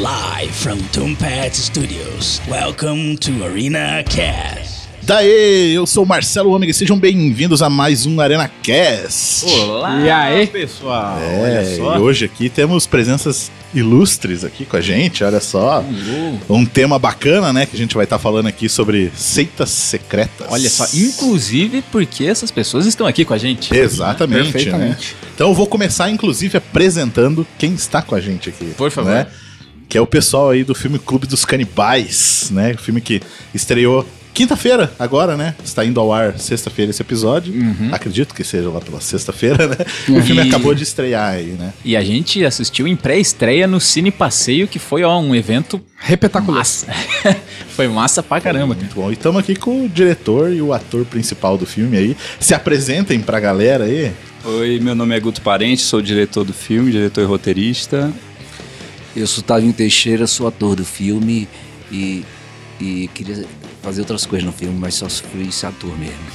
Live from Tombat Studios. Welcome to Arena Cast. Daê, eu sou o Marcelo Ômega e sejam bem-vindos a mais um Arena Cast. Olá, E aí? pessoal. É, Olha só. e hoje aqui temos presenças ilustres aqui com a gente, olha só. Um tema bacana, né, que a gente vai estar falando aqui sobre seitas secretas. Olha só, inclusive porque essas pessoas estão aqui com a gente. Exatamente, né? Perfeitamente. Então eu vou começar, inclusive, apresentando quem está com a gente aqui. Por favor. né? Que é o pessoal aí do filme Clube dos Canibais, né? O filme que estreou quinta-feira, agora, né? Está indo ao ar sexta-feira esse episódio. Acredito que seja lá pela sexta-feira, né? O filme acabou de estrear aí, né? E a gente assistiu em pré-estreia no Cine Passeio, que foi ó, um evento Repetacular. massa. foi massa pra caramba. cara. Muito bom. E estamos aqui com o diretor e o ator principal do filme aí. Se apresentem pra galera aí. Oi, meu nome é Guto Parente, sou diretor do filme, diretor e roteirista. Eu sou Tavinho Teixeira, sou ator do filme e, e queria fazer outras coisas no filme, mas só fui ser ator mesmo.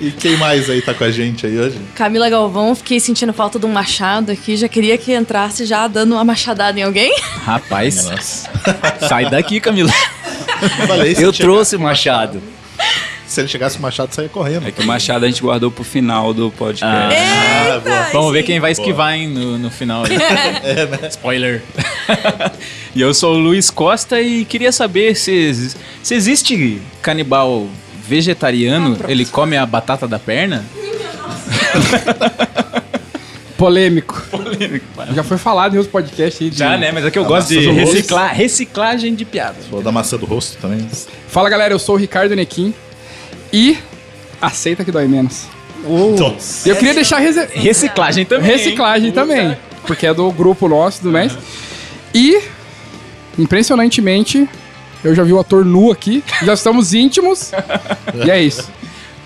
E quem mais aí tá com a gente aí hoje? Camila Galvão, fiquei sentindo falta de um machado aqui, já queria que entrasse já dando uma machadada em alguém. Rapaz, sai daqui, Camila. Falei, se Eu trouxe o Machado. Se ele chegasse o Machado, saia correndo. É que o Machado a gente guardou pro final do podcast. Ah, boa. Vamos ver quem vai esquivar, hein, no, no final. aí. Spoiler. e eu sou o Luiz Costa e queria saber se, se existe canibal vegetariano, ele come a batata da perna? Polêmico. Já foi falado em outros podcasts aí. De... Já, né? Mas é que eu gosto de reciclar, reciclagem de piadas. Falou da maçã do rosto também. Fala galera, eu sou o Ricardo Nequim e aceita que dói menos. Nossa. Eu queria deixar Reciclagem também. reciclagem hein? Puta. também, porque é do grupo nosso tudo mais. E, impressionantemente, eu já vi o ator nu aqui, já estamos íntimos, e é isso.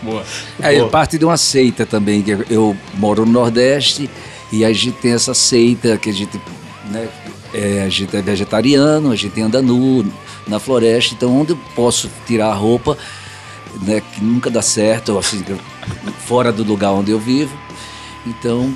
Boa. Aí Boa. parte de uma seita também, que eu moro no Nordeste e a gente tem essa seita que a gente, né, é, a gente é vegetariano, a gente anda nu na floresta, então onde eu posso tirar a roupa, né, que nunca dá certo, assim, fora do lugar onde eu vivo. Então,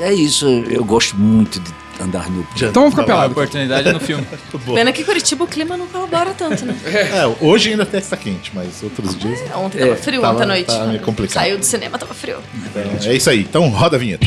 é isso, eu gosto muito de andar nu. Então vamos ficar A pelado. oportunidade no filme. Pena que Curitiba o clima não colabora tanto, né? É, hoje ainda até está quente, mas outros dias. Ontem tava É, frio, tava- ontem à noite. tava meio complicado. Saiu do cinema, tava frio. Então, é isso aí. Então roda a vinheta.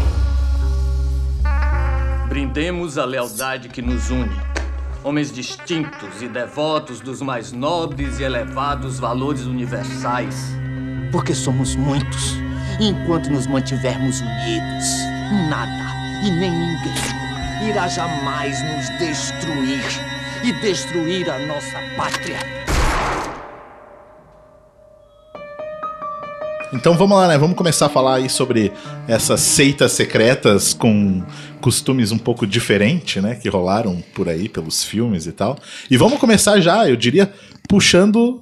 Brindemos a lealdade que nos une. Homens distintos e devotos dos mais nobres e elevados valores universais. Porque somos muitos. Enquanto nos mantivermos unidos, nada e nem ninguém irá jamais nos destruir e destruir a nossa pátria. Então vamos lá, né? Vamos começar a falar aí sobre essas seitas secretas com costumes um pouco diferentes, né? Que rolaram por aí pelos filmes e tal. E vamos começar já, eu diria, puxando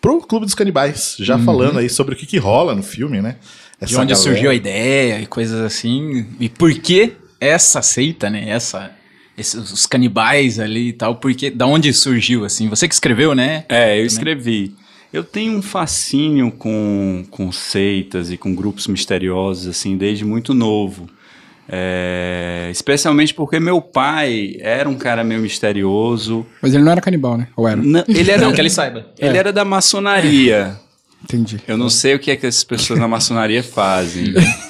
pro Clube dos Canibais, já falando aí sobre o que, que rola no filme, né? De Essa onde galera- surgiu a ideia e coisas assim. E por que essa seita, né? Essa, esses, os canibais ali e tal. Porque, da onde surgiu, assim? Você que escreveu, né? É, eu escrevi. Eu tenho um fascínio com, com seitas e com grupos misteriosos, assim, desde muito novo. É, especialmente porque meu pai era um cara meio misterioso. Mas ele não era canibal, né? Ou era? N- ele era, Não que ele saiba. ele era da maçonaria. Entendi. Eu não sei o que é que essas pessoas na maçonaria fazem.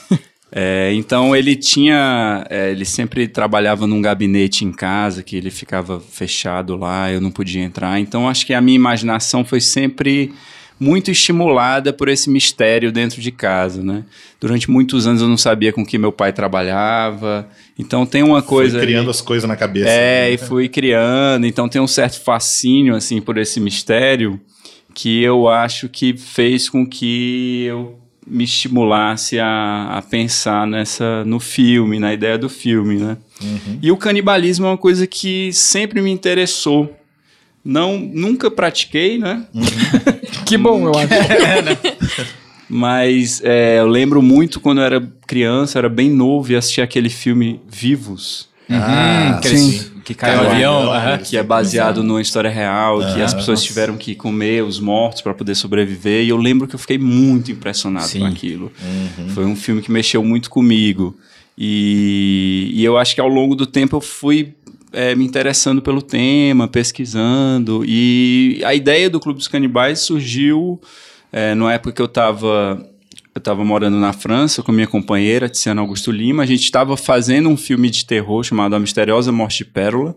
É, então ele tinha, é, ele sempre trabalhava num gabinete em casa que ele ficava fechado lá, eu não podia entrar. Então acho que a minha imaginação foi sempre muito estimulada por esse mistério dentro de casa, né? Durante muitos anos eu não sabia com que meu pai trabalhava, então tem uma coisa... Fui criando ali- as coisas na cabeça. é, né? e fui criando, então tem um certo fascínio, assim, por esse mistério, que eu acho que fez com que eu me estimulasse a, a pensar nessa, no filme, na ideia do filme, né? E o canibalismo é uma coisa que sempre me interessou. Não, nunca pratiquei, né? Que bom, eu acho. Mas é, eu lembro muito quando eu era criança, era bem novo e assistia aquele filme Vivos. Ah, Aquele sim. Que caiu no avião. aham. que é baseado numa história real, que as pessoas tiveram que comer os mortos para poder sobreviver. E eu lembro que eu fiquei muito impressionado Sim. com aquilo. Foi um filme que mexeu muito comigo. E, e eu acho que ao longo do tempo eu fui é, me interessando pelo tema, pesquisando. E a ideia do Clube dos Canibais surgiu é, numa época que eu estava eu estava morando na França com minha companheira, Tiziana Augusto Lima. A gente estava fazendo um filme de terror chamado A Misteriosa Morte de Pérola,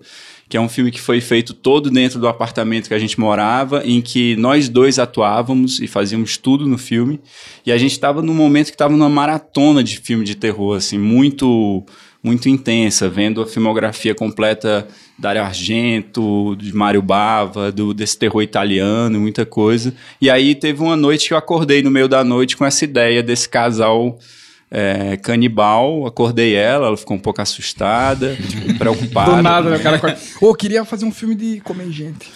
que é um filme que foi feito todo dentro do apartamento que a gente morava, em que nós dois atuávamos e fazíamos tudo no filme. E a gente estava num momento que estava numa maratona de filme de terror, assim, muito muito intensa, vendo a filmografia completa Dario Argento, de Mário Bava, do, desse terror italiano, muita coisa. E aí teve uma noite que eu acordei no meio da noite com essa ideia desse casal é, canibal. Acordei ela, ela ficou um pouco assustada, tipo, preocupada. Do nada, né? O cara acorda. Ô, eu queria fazer um filme de comer gente.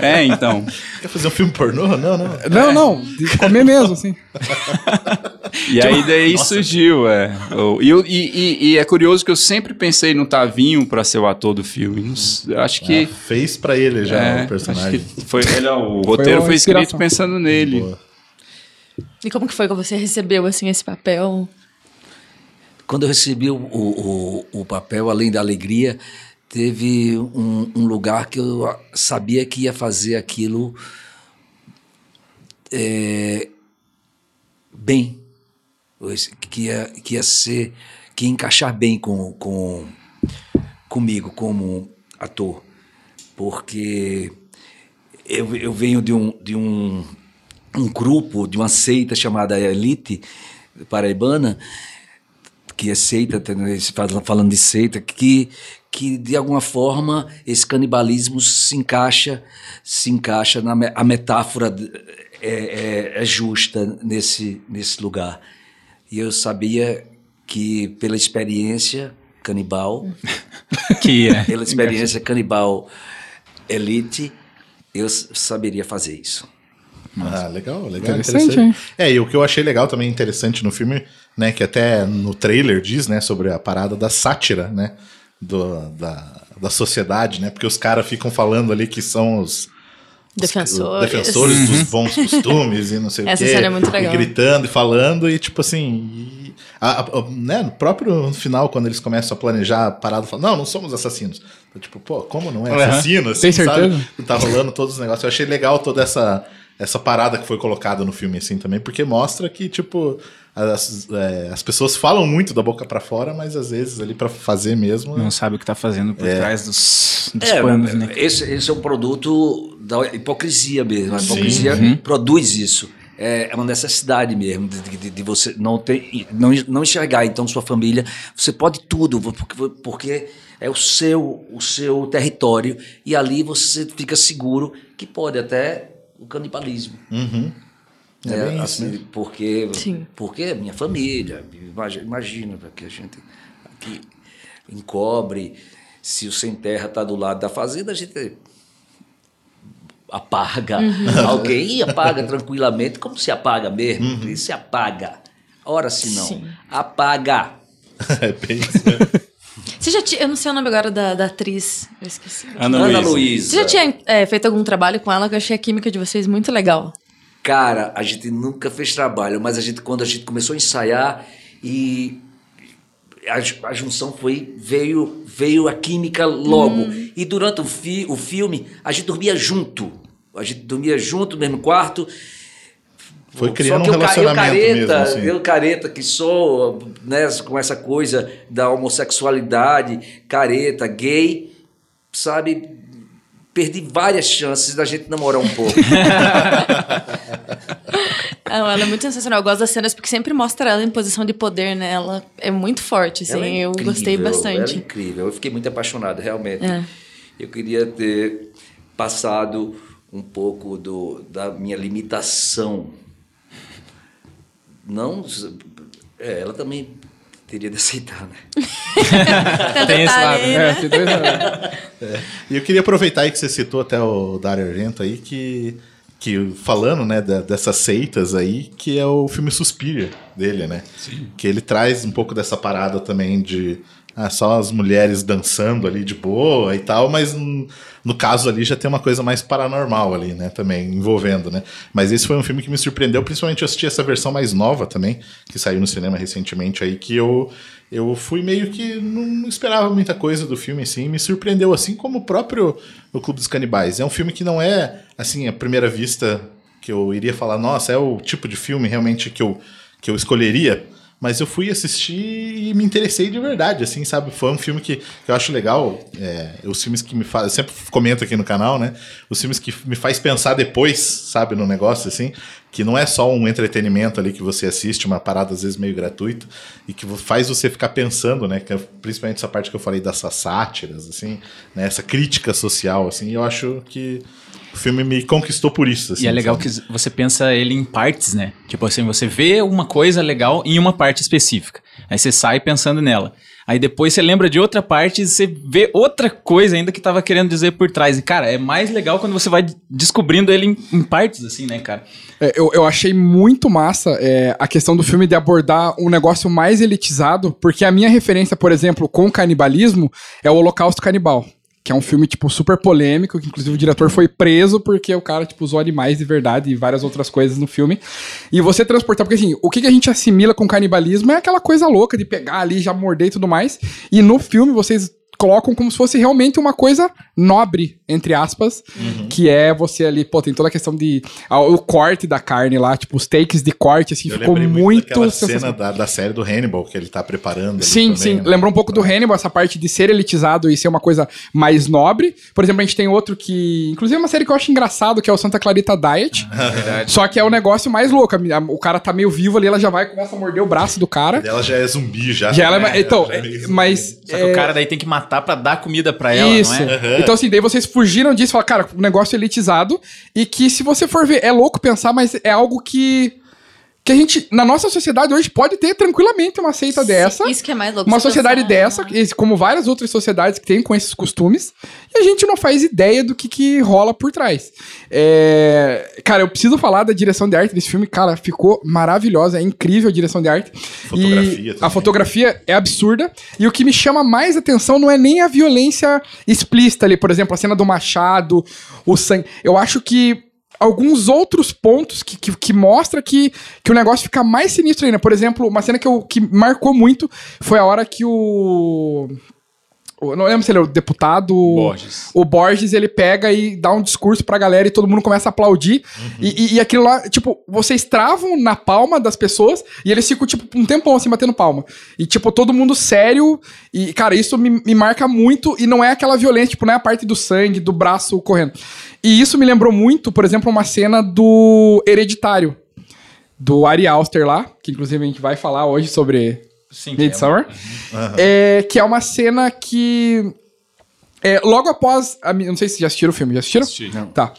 É, então. Quer fazer um filme pornô? Não, não. Não, não, de comer mesmo, assim. E aí daí surgiu, é. E, eu- e- e- e é curioso que eu sempre pensei no Tavinho para ser o ator do filme. Acho que. Ah, fez pra ele já é, o personagem. acho que foi, ele, é o roteiro uma foi escrito pensando nele. Boa. E como que foi que você recebeu, assim, esse papel? Quando eu recebi o, o, o- papel, além da alegria, teve um, um lugar que eu sabia que ia fazer aquilo é, bem, que ia, que ia ser, que ia encaixar bem com, com comigo como ator, porque eu, eu venho de um, de um, um grupo, de uma seita chamada Elite Paraibana, que é seita, falando de seita, que, que de alguma forma esse canibalismo se encaixa, se encaixa na a metáfora é, é- é justa nesse, nesse lugar. E eu sabia que pela experiência canibal, Que é. pela experiência canibal elite, eu saberia fazer isso. Ah, legal, legal. Interessante, Interessante. hein? É, e o que eu achei legal também interessante no filme, né, que até no trailer diz, né, sobre a parada da sátira, né, do, da, da sociedade, né, porque os caras ficam falando ali que são os Defensores. defensores dos bons costumes e não sei Essa o quê. cena é muito legal. E gritando e falando e tipo assim... e a- a- a- né, no próprio final, quando eles começam a planejar a parada, falam, não, não somos assassinos. Eu, tipo, pô, como não é Aham. assassino? Assim, Tem certeza? Sabe? Tá rolando todos os negócios. Eu achei legal toda essa, essa parada que foi colocada no filme, assim, também, porque mostra que, tipo, as, é, as pessoas falam muito da boca pra fora, mas às vezes ali pra fazer mesmo. Não sabe o que tá fazendo por É. trás dos, dos É, panos, né? esse, esse é um produto da hipocrisia mesmo. A hipocrisia Uhum. produz isso. É é uma necessidade mesmo de, de- de você não ter, não, não enxergar então sua família. Você pode tudo porque, porque é o seu o seu território e ali você fica seguro que pode até o canibalismo. Uhum. É bem isso assim, mesmo. porque Sim. porque é minha família imagina, porque a gente aqui encobre se o sem terra está do lado da fazenda a gente apaga alguém e apaga tranquilamente como se apaga mesmo e se apaga ora se não Sim. apaga é bem isso mesmo. Você já tinha. Eu não sei o nome agora da, da atriz. Eu esqueci. Ana, Ana Luísa. Luísa Você já tinha é, feito algum trabalho com ela que eu achei a química de vocês muito legal. Cara, a gente nunca fez trabalho, mas a gente quando a gente começou a ensaiar e a, a junção foi veio veio a química logo e durante o, fi, o filme a gente dormia junto, a gente dormia junto no mesmo quarto. Foi Só criando que um eu, ca- eu relacionamento careta, mesmo, assim. eu careta que sou, né, com essa coisa da homossexualidade, careta, gay, sabe? perdi várias chances da gente namorar um pouco. Não, ela é muito sensacional. Eu gosto das cenas porque sempre mostra ela em posição de poder, né? Ela é muito forte, assim. Ela é eu incrível, gostei Ela é bastante. incrível. Eu fiquei muito apaixonado, realmente. É. Eu queria ter passado um pouco do, da minha limitação. Não. É, ela também teria de aceitar, né? Tem esse lado, né? É, tem dois lados. E eu queria aproveitar aí que você citou até o Dario Argento aí, que, que falando, né, da- dessas seitas aí, que é o filme Suspiria dele, né? Sim. Que ele traz um pouco dessa parada também de ah, só as mulheres dançando ali de boa e tal, mas no caso ali já tem uma coisa mais paranormal ali, né, também envolvendo, né? Mas esse foi um filme que me surpreendeu, principalmente eu assisti essa versão mais nova também, que saiu no cinema recentemente aí, que eu eu fui meio que não esperava muita coisa do filme assim, me surpreendeu assim como o próprio O Clube dos Canibais. É um filme que não é assim à primeira vista que eu iria falar, nossa, é o tipo de filme realmente que eu que eu escolheria, mas eu fui assistir e me interessei de verdade, assim, sabe? Foi um filme que, eu acho legal, é, os filmes que me fazem, eu sempre comento aqui no canal, né? Os filmes que me faz pensar depois, sabe, no negócio, assim, que não é só um entretenimento ali que você assiste, uma parada às vezes meio gratuita, e que faz você ficar pensando, né? Que é principalmente essa parte que eu falei dessas sátiras, assim, né? Essa crítica social, assim, eu acho que o filme me conquistou por isso. Assim, e é legal sabe? que você pensa ele em partes, né? Tipo assim, você vê uma coisa legal em uma parte específica. Aí você sai pensando nela. Aí depois você lembra de outra parte e você vê outra coisa ainda que tava querendo dizer por trás. E, cara, é mais legal quando você vai descobrindo ele em, em partes, assim, né, cara? É, eu, eu achei muito massa é, a questão do filme de abordar um negócio mais elitizado, porque a minha referência, por exemplo, com canibalismo é o Holocausto Canibal. Que é um filme, tipo, super polêmico, que inclusive o diretor foi preso porque o cara, tipo, usou animais de verdade e várias outras coisas no filme. E você transportar, porque assim, o que, que a gente assimila com canibalismo é aquela coisa louca de pegar ali, já morder e tudo mais. E no filme vocês colocam como se fosse realmente uma coisa nobre, entre aspas, que é você ali, pô, tem toda a questão de ah, o corte da carne lá, tipo, os takes de corte, assim, Eu ficou muito, sensacional. cena da, da série do Hannibal que ele tá preparando. ali Sim, também, sim. né? Lembrou um pouco do Hannibal, essa parte de ser elitizado e ser uma coisa mais nobre. Por exemplo, a gente tem outro que. Inclusive, é uma série que eu acho engraçado, que é o Santa Clarita Diet. Só que é o negócio mais louco. A a- O cara tá meio vivo ali, ela já vai e começa a morder o braço do cara. Ela já é zumbi, já. Já ela é né? então, já é é- mas. Só que é, o cara daí tem que matar pra dar comida pra ela, Isso. não é? Então, assim, daí vocês fugiram disso e falaram, cara, um negócio elitizado. E que, se você for ver, é louco pensar, mas é algo que. Que a gente, na nossa sociedade hoje, pode ter tranquilamente uma seita dessa. Isso que é mais louco. Uma sociedade dessa, esse- como várias outras sociedades que têm com esses costumes, e a gente não faz ideia do que, que rola por trás. É, Cara, eu preciso falar da direção de arte desse filme, cara, ficou maravilhosa, é incrível a direção de arte. Fotografia e a fotografia é absurda, e o que me chama mais atenção não é nem a violência explícita ali, por exemplo, a cena do machado, o sangue. Eu acho que alguns outros pontos que, que, que mostra que, que o negócio fica mais sinistro ainda. Por exemplo, uma cena que, eu, que marcou muito foi a hora que o. não lembro se ele é o deputado. Borges. O Borges, ele pega e dá um discurso pra galera e todo mundo começa a aplaudir. E, e, e aquilo lá, tipo, vocês travam na palma das pessoas e eles ficam, tipo, um tempão assim batendo palma. E, tipo, todo mundo sério. E, cara, isso me, me marca muito. E não é aquela violência, tipo, não é a parte do sangue, do braço correndo. E isso me lembrou muito, por exemplo, uma cena do Hereditário. Do Ari Auster lá, que inclusive a gente vai falar hoje sobre Sim, é Midsummer. É, que é uma cena que. é, logo após. A, não sei se já assistiram o filme. Já assistiram? Assisti. Não. Tá.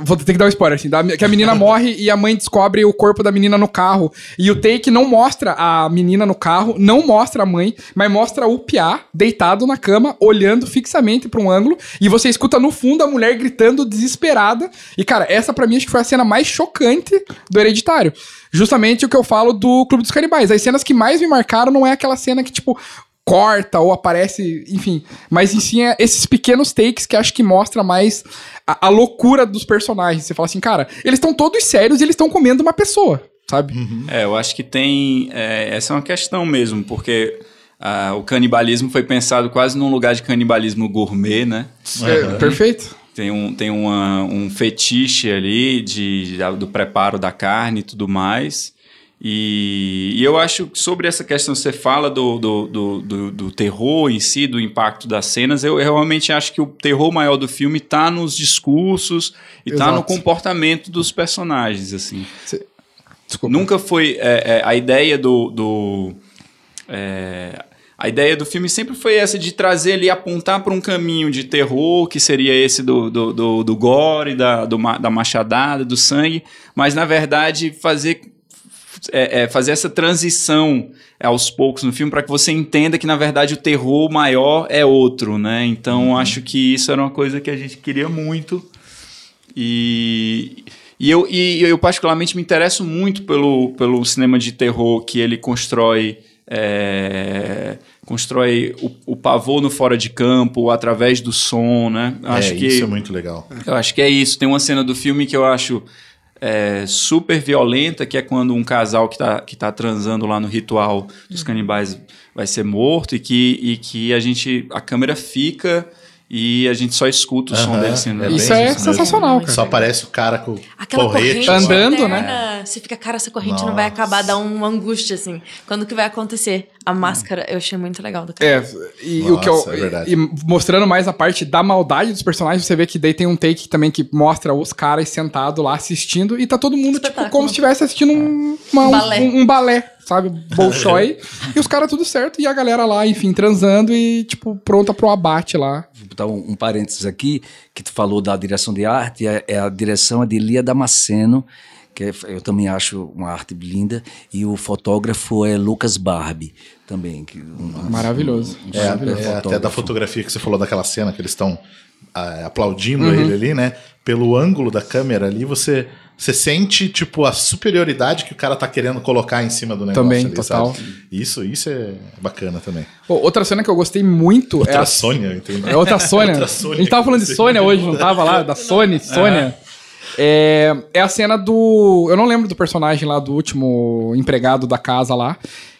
Vou ter que dar um spoiler, assim. da- que a menina morre e a mãe descobre o corpo da menina no carro. E o take não mostra a menina no carro, não mostra a mãe, mas mostra o Piá deitado na cama, olhando fixamente pra um ângulo. E você escuta no fundo a mulher gritando desesperada. E, cara, essa pra mim acho que foi a cena mais chocante do Hereditário. Justamente o que eu falo do Clube dos Canibais. As cenas que mais me marcaram não é aquela cena que, tipo, corta ou aparece, enfim. Mas em si é esses pequenos takes que acho que mostra mais a, a loucura dos personagens. Você fala assim, cara, eles estão todos sérios e eles estão comendo uma pessoa, sabe? É, eu acho que tem. é, essa é uma questão mesmo, porque ah, o canibalismo foi pensado quase num lugar de canibalismo gourmet, né? É, perfeito. Tem um, tem uma, um fetiche ali de, do preparo da carne e tudo mais. E, e eu acho que sobre essa questão, você fala do, do, do, do, terror em si, do impacto das cenas, eu, eu realmente acho que o terror maior do filme está nos discursos e está no comportamento dos personagens, assim. Desculpa. Nunca foi é, é, a ideia do, do é, a ideia do filme sempre foi essa de trazer ali, apontar para um caminho de terror, que seria esse do, do, do, do gore, da, do da machadada, do sangue, mas na verdade fazer, é, é, fazer essa transição aos poucos no filme para que você entenda que na verdade o terror maior é outro, né? Então acho que isso era uma coisa que a gente queria muito. E, e, eu, e eu particularmente me interesso muito pelo, pelo cinema de terror que ele constrói. é, constrói o, o pavor no fora de campo através do som, né? Eu É, acho que isso é muito legal. eu acho que é isso. Tem uma cena do filme que eu acho é, super violenta, que é quando um casal que tá, que tá transando lá no ritual dos canibais vai ser morto e que, e que a gente. a câmera fica e a gente só escuta o som Aham, dele sendo. é Isso é sensacional, cara. Só aparece o cara com Aquela corrente, lá. Andando, né? Você fica, cara, essa corrente não vai Nossa. acabar, dá uma angústia, assim. Quando que vai acontecer? A máscara, eu achei muito legal do cara. É, e o que eu, Nossa, é verdade. e mostrando mais a parte da maldade dos personagens, você vê que daí tem um take também que mostra os caras sentados lá assistindo e tá todo mundo, tipo, como se estivesse assistindo um, uma- um- Balé. um- um balé, sabe? Bolshoi. e os caras tudo certo e a galera lá, enfim, transando e, tipo, pronta pro abate lá. Vou botar um, um parênteses aqui, que tu falou da direção de arte, é, é a direção é de Lia Damasceno, que é- eu também acho uma arte linda, e o fotógrafo é Lucas Barbie, também. Que, um- Maravilhoso. um É, super é, até da fotografia que você falou daquela cena que eles estão ah, aplaudindo Uhum. ele ali, né? Pelo ângulo da câmera ali, você, você sente, tipo, a superioridade que o cara tá querendo colocar em cima do negócio. Também, ali, total. sabe? Isso, isso é bacana também. Pô, outra cena que eu gostei muito é Outra a Sônia, entendeu? É outra Sônia. Outra Sônia a gente tava falando de Sônia hoje, não tava lá? Da Sony, Sônia. É, é a cena do. Eu não lembro do personagem lá, do último empregado da casa lá.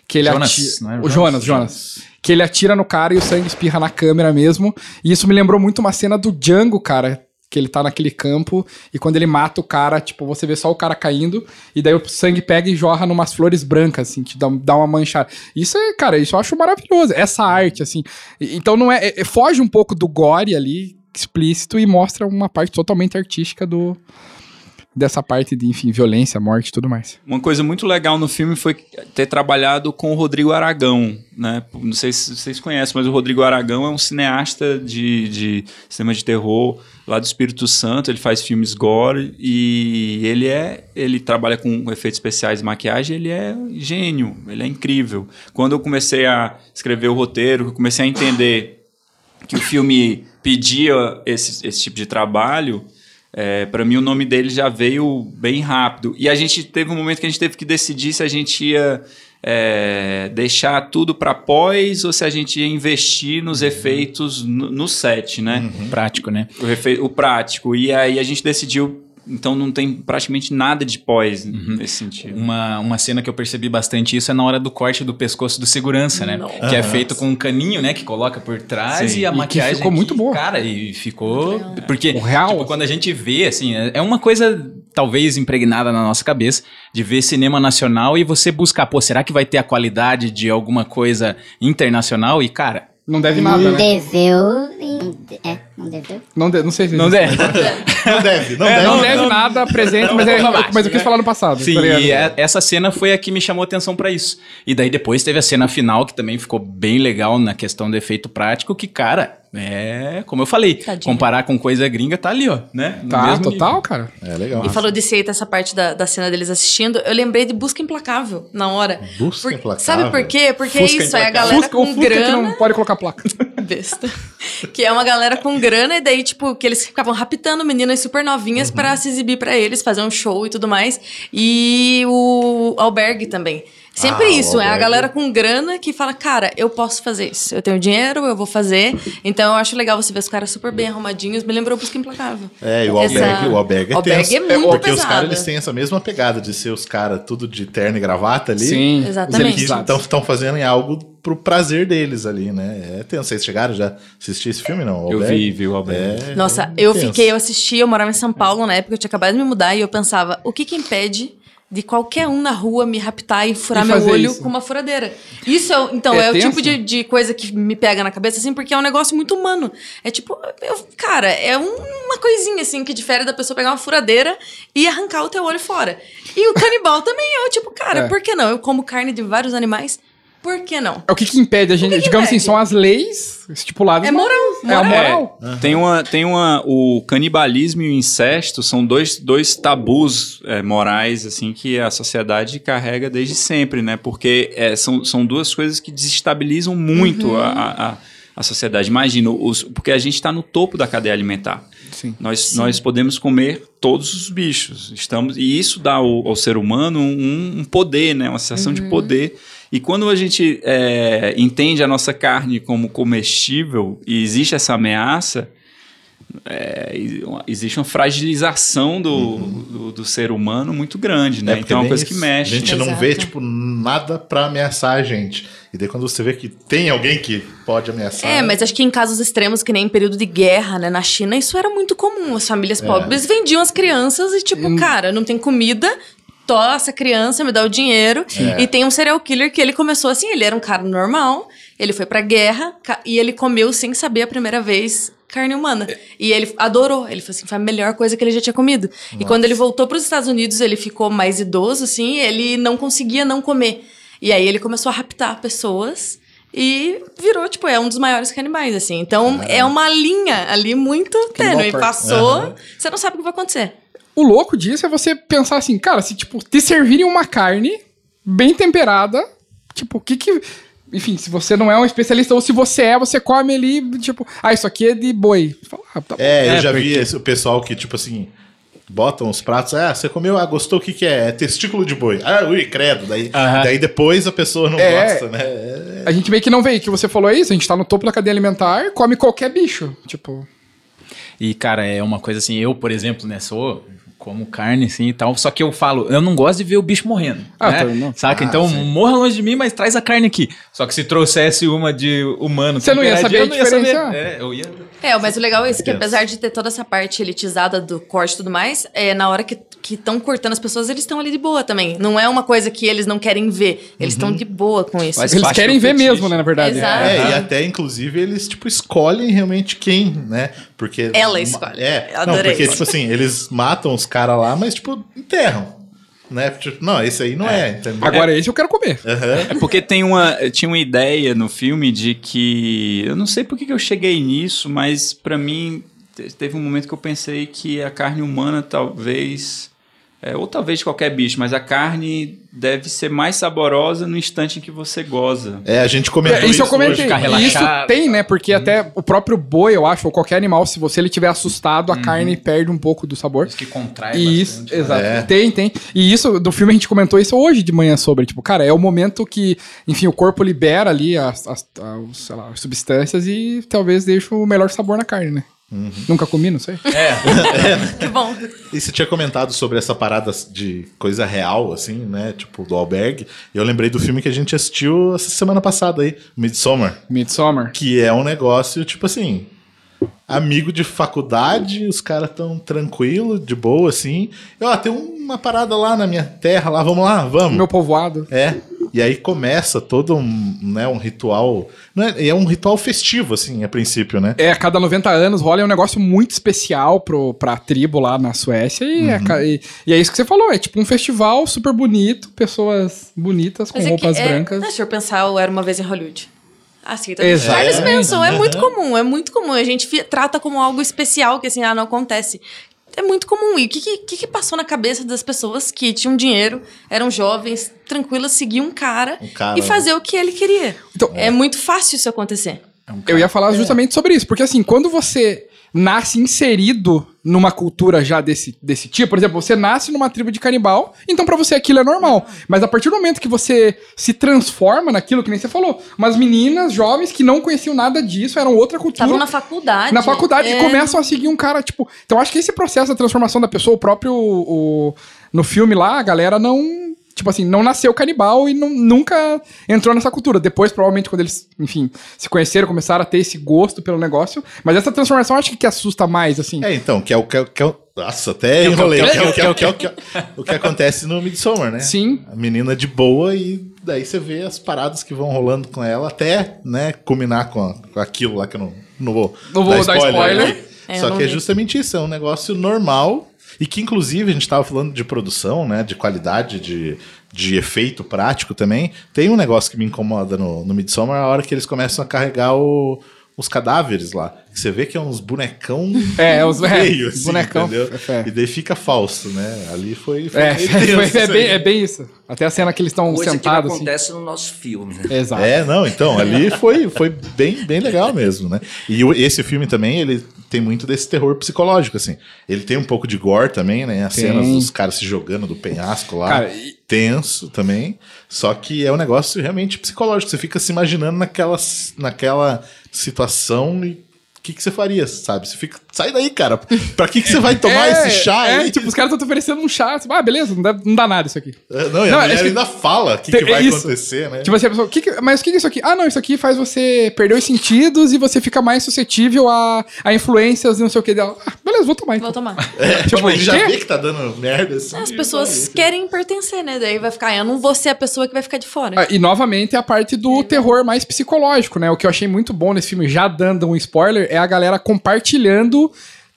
Que ele Jonas, atira. não era o Jonas? Jonas, Jonas. Que ele atira no cara e o sangue espirra na câmera mesmo. E isso me lembrou muito uma cena do Django, cara. Que ele tá naquele campo e quando ele mata o cara, tipo, você vê só o cara caindo e daí o sangue pega e jorra numas flores brancas, assim, que dá, dá uma manchada. Isso é, cara, isso eu acho maravilhoso. Essa arte, assim. Então não é, é- Foge um pouco do gore ali, explícito, e mostra uma parte totalmente artística do. Dessa parte de, enfim, violência, morte e tudo mais. Uma coisa muito legal no filme foi ter trabalhado com o Rodrigo Aragão, né? Não sei se vocês conhecem, mas o Rodrigo Aragão é um cineasta de, de cinema de terror lá do Espírito Santo. Ele faz filmes gore e ele é, ele trabalha com efeitos especiais e maquiagem. Ele é gênio, ele é incrível. Quando eu comecei a escrever o roteiro, eu comecei a entender que o filme pedia esse, esse tipo de trabalho, é, para mim o nome dele já veio bem rápido. E a gente teve um momento que a gente teve que decidir se a gente ia é, deixar tudo para pós ou se a gente ia investir nos efeitos no, no set, né? Prático, né? O, o prático. E aí a gente decidiu, então não tem praticamente nada de pós nesse sentido. Uma, uma cena que eu percebi bastante isso é na hora do corte do pescoço do segurança, né? Nossa. Que é feito com um caninho, né? Que coloca por trás Sim. e a E maquiagem. ficou muito boa. Cara, e ficou. Porque, O real, tipo, quando a gente vê, assim, é é uma coisa talvez impregnada na nossa cabeça de ver cinema nacional e você buscar, pô, será que vai ter a qualidade de alguma coisa internacional? E, cara, Não deve Não nada, né? deveu. É, não deveu. Não, de, não sei se não deve. Não deve, não É, deve. não deve nada presente, mas, é, mas eu quis falar no passado. Sim, tá e é- essa cena foi a que me chamou atenção pra isso. E daí depois teve a cena final, que também ficou bem legal na questão do efeito prático, que, cara, é, como eu falei, Tadinho. comparar com coisa gringa tá ali, ó, né? No Tá, mesmo total, nível. cara. É legal. E falou de seita, essa parte da, da cena deles assistindo, eu lembrei de Busca Implacável na hora. Busca Por- Implacável. Sabe por quê? Porque Fusca é isso, é a Implacável. galera Fusca, o com Fusca que grana. não pode colocar placa. Besta. Que é uma galera com grana, e daí, tipo, que eles ficavam raptando meninas super novinhas Uhum. pra se exibir pra eles, fazer um show e tudo mais. E o albergue também. Sempre Ah, isso, é a galera com grana que fala, cara, eu posso fazer isso. Eu tenho dinheiro, eu vou fazer. Então eu acho legal você ver os caras super bem arrumadinhos. Me lembrou Busca Implacável. É, e o Essa- albergue, o albergue é Albergue tenso. é muito porque os pesado. caras eles têm essa mesma pegada de ser os caras tudo de terno e gravata ali. Sim. Exatamente. Estão fazendo em algo pro prazer deles ali, né? É tenso. Vocês chegaram já assistir esse filme, não? O Eu vi, vi o Albergue. É, Nossa, é eu tenso. fiquei, eu assisti, eu morava em São Paulo na época, eu tinha acabado de me mudar e eu pensava, o que que impede de qualquer um na rua me raptar e furar E meu olho isso. com uma furadeira. Isso, é, então, É é, o tipo de, de coisa que me pega na cabeça, assim, porque é um negócio muito humano. É tipo, eu- cara, é um- uma coisinha, assim, que difere da pessoa pegar uma furadeira e arrancar o teu olho fora. E o canibal também é o tipo, cara, É. por que não? Eu como carne de vários animais, por que não? É o que, que impede a gente, que que digamos assim, são as leis estipuladas. É mas- moral, É a moral. Tem uma, tem uma, o canibalismo e o incesto são dois, dois tabus é, morais assim que a sociedade carrega desde sempre, né? Porque é, são, são duas coisas que desestabilizam muito a, a, a- a sociedade. Imagina, os, porque a gente está no topo da cadeia alimentar. Sim. Nós, nós podemos comer todos os bichos. Estamos e isso dá ao, ao ser humano um, um poder, né? Uma sensação de poder. E quando a gente é, entende a nossa carne como comestível e existe essa ameaça, é, existe uma fragilização do, do, do ser humano muito grande, né? É, porque então é uma coisa isso. que mexe. A gente não Exato. vê, tipo, nada pra ameaçar a gente. E daí quando você vê que tem alguém que pode ameaçar. É, mas acho que em casos extremos, que nem em período de guerra, né? Na China, isso era muito comum. As famílias pobres vendiam as crianças e, tipo, cara, não tem comida. Tó essa criança, me dá o dinheiro. E tem um serial killer que ele começou assim, ele era um cara normal, ele foi pra guerra e ele comeu sem saber a primeira vez carne humana. E ele adorou. Ele falou assim, foi a melhor coisa que ele já tinha comido. E quando ele voltou pros Estados Unidos, ele ficou mais idoso, assim, ele não conseguia não comer. E aí ele começou a raptar pessoas e virou, tipo, é um dos maiores canibais, assim. Então é uma linha ali muito tênue. Passou, você não sabe o que vai acontecer. O louco disso é você pensar assim, cara, se tipo, te servirem uma carne bem temperada, tipo, o que que. Enfim, se você não é um especialista, ou se você é, você come ali, tipo, ah, isso aqui é de boi. Fala, ah, tá. É, eu É, já porque- vi esse- o pessoal que, tipo assim, botam os pratos. Ah, você comeu, ah, gostou, o que que é? É testículo de boi. Ah, ui, credo. Daí, daí depois a pessoa não É. gosta, né? É, A gente meio que não vê, que você falou é isso, a gente tá no topo da cadeia alimentar, come qualquer bicho. Tipo, E, cara, é uma coisa assim, eu, por exemplo, né, sou como carne, assim, e tal, só que eu falo, eu não gosto de ver o bicho morrendo, Ah, né? tá, não. Saca? Ah, então, sim. morra longe de mim, mas traz a carne aqui. Só que se trouxesse uma de humano Você não ia saber eu a não ia diferença. saber. É, eu ia... É, mas o legal é isso, que apesar de ter toda essa parte elitizada do corte e tudo mais, é, na hora que estão cortando as pessoas, eles estão ali de boa também. Não é uma coisa que eles não querem ver. Eles estão de boa com isso. Mas eles querem ver fetiche. mesmo, né, na verdade. Exato. É, e até, inclusive, eles, tipo, escolhem realmente quem, né? Porque... Ela escolhe. É, Eu não, adorei porque, isso. tipo assim, eles matam os caras lá, mas, tipo, enterram. Né? Tipo, não, esse aí não é, entendeu? Agora esse eu quero comer. É porque tem uma, tinha uma ideia no filme de que. Eu não sei por que que eu cheguei nisso, mas pra mim te- teve um momento que eu pensei que a carne humana talvez. É, ou talvez qualquer bicho, mas a carne deve ser mais saborosa no instante em que você goza. É, a gente comentou É, isso eu comentei. hoje. ficar E isso tem, né? Porque até o próprio boi, eu acho, ou qualquer animal, se você ele tiver assustado, a carne perde um pouco do sabor. Isso que contrai E isso, bastante. né? exato. É. Tem, tem. E isso, do filme a gente comentou isso hoje de manhã sobre, tipo, cara, é o momento que, enfim, o corpo libera ali as, as, as, sei lá, as substâncias e talvez deixe o melhor sabor na carne, né? Nunca comi, não sei. Que bom. E você tinha comentado sobre essa parada de coisa real, assim, né? Tipo, do albergue. Eu lembrei do filme que a gente assistiu essa semana passada aí, Midsommar. Midsommar. Que é um negócio, tipo assim. Amigo de faculdade, os caras tão tranquilo, de boa, assim. E, ó, tem uma parada lá na minha terra, lá, vamos lá, vamos. Meu povoado. É. E aí começa todo um, né, um ritual. Não é, é um ritual festivo, assim, a princípio, né? É, a cada 90 anos rola um negócio muito especial pro, pra tribo lá na Suécia. E, é, ca- e, e é isso que você falou, é tipo um festival super bonito, pessoas bonitas com Mas é que roupas é, brancas. né, se eu pensar, eu era uma vez em Hollywood. Assim, então, Exato. eles pensam, é muito comum, é muito comum. A gente trata como algo especial, que assim, ah, não acontece. É muito comum. E o que, que, que passou na cabeça das pessoas que tinham dinheiro, eram jovens, tranquilas, seguir um cara, Um cara, e fazer o que ele queria? Então- é muito fácil isso acontecer. Eu ia falar justamente sobre isso, porque assim, quando você nasce inserido numa cultura já desse, desse tipo, por exemplo, você nasce numa tribo de canibal, então pra você aquilo é normal. Mas a partir do momento que você se transforma naquilo, que nem você falou, umas meninas jovens que não conheciam nada disso, eram outra cultura. Estavam na faculdade. na faculdade é, e começam a seguir um cara, tipo. Então acho que esse processo da transformação da pessoa, o próprio. o- no filme lá, a galera não. Tipo assim, não nasceu canibal e não- nunca entrou nessa cultura. Depois, provavelmente, quando eles, enfim, se conheceram, começaram a ter esse gosto pelo negócio. Mas essa transformação acho que, que assusta mais, assim. É, então, que é o que, é- que é o- Nossa, até enrolei. O que, acontece no Midsommar, né? Sim. A menina de boa e daí você vê as paradas que vão rolando com ela até, né, culminar com, a- com aquilo lá que eu não, não vou Não vou dar spoiler. aqui. É, eu Só que é justamente isso, é um negócio normal e que inclusive a gente tava falando de produção, né, de qualidade, de, de efeito prático também. Tem um negócio que me incomoda no, no Midsommar, a hora que eles começam a carregar o- os cadáveres lá. Que Você vê que é uns bonecão É, os- é, feio, assim, bonecão. entendeu? É. E daí fica falso, né? Ali foi, foi É, foi- é, isso bem, é bem isso. Até a cena que eles estão Coisa que não sentados. Assim. acontece no nosso filme, né? Exato. É, não, então, ali foi, foi bem, bem legal mesmo, né? E o- esse filme também, ele tem muito desse terror psicológico, assim. Ele tem um pouco de gore também, né? As Tem. cenas dos caras se jogando do penhasco lá. Cara, e- Tenso também. Só que é um negócio realmente psicológico. Você fica se imaginando naquela, naquela situação e o que, que você faria, sabe? Você fica. Sai daí, cara. Pra que, que você vai tomar É, esse chá é, aí? tipo, os caras estão te oferecendo um chá. Tipo, ah, beleza, não dá, não dá nada isso aqui. É, Não, e a Não, mulher acho que- ainda fala o que, que vai é isso. acontecer, né? Tipo assim, a pessoa, "Que que- mas o que que é isso aqui? Ah, não, isso aqui faz você perder os sentidos e você fica mais suscetível a, a influências e não sei o que dela. Ah, beleza, vou tomar então. Vou tomar. É, tipo, ele já vê que tá dando merda assim. As pessoas querem pertencer, né? Daí vai ficar, "Ah, eu não vou ser a pessoa que vai ficar de fora. Ah, e novamente a parte do terror mais psicológico, né? O que eu achei muito bom nesse filme, já dando um spoiler, é a galera compartilhando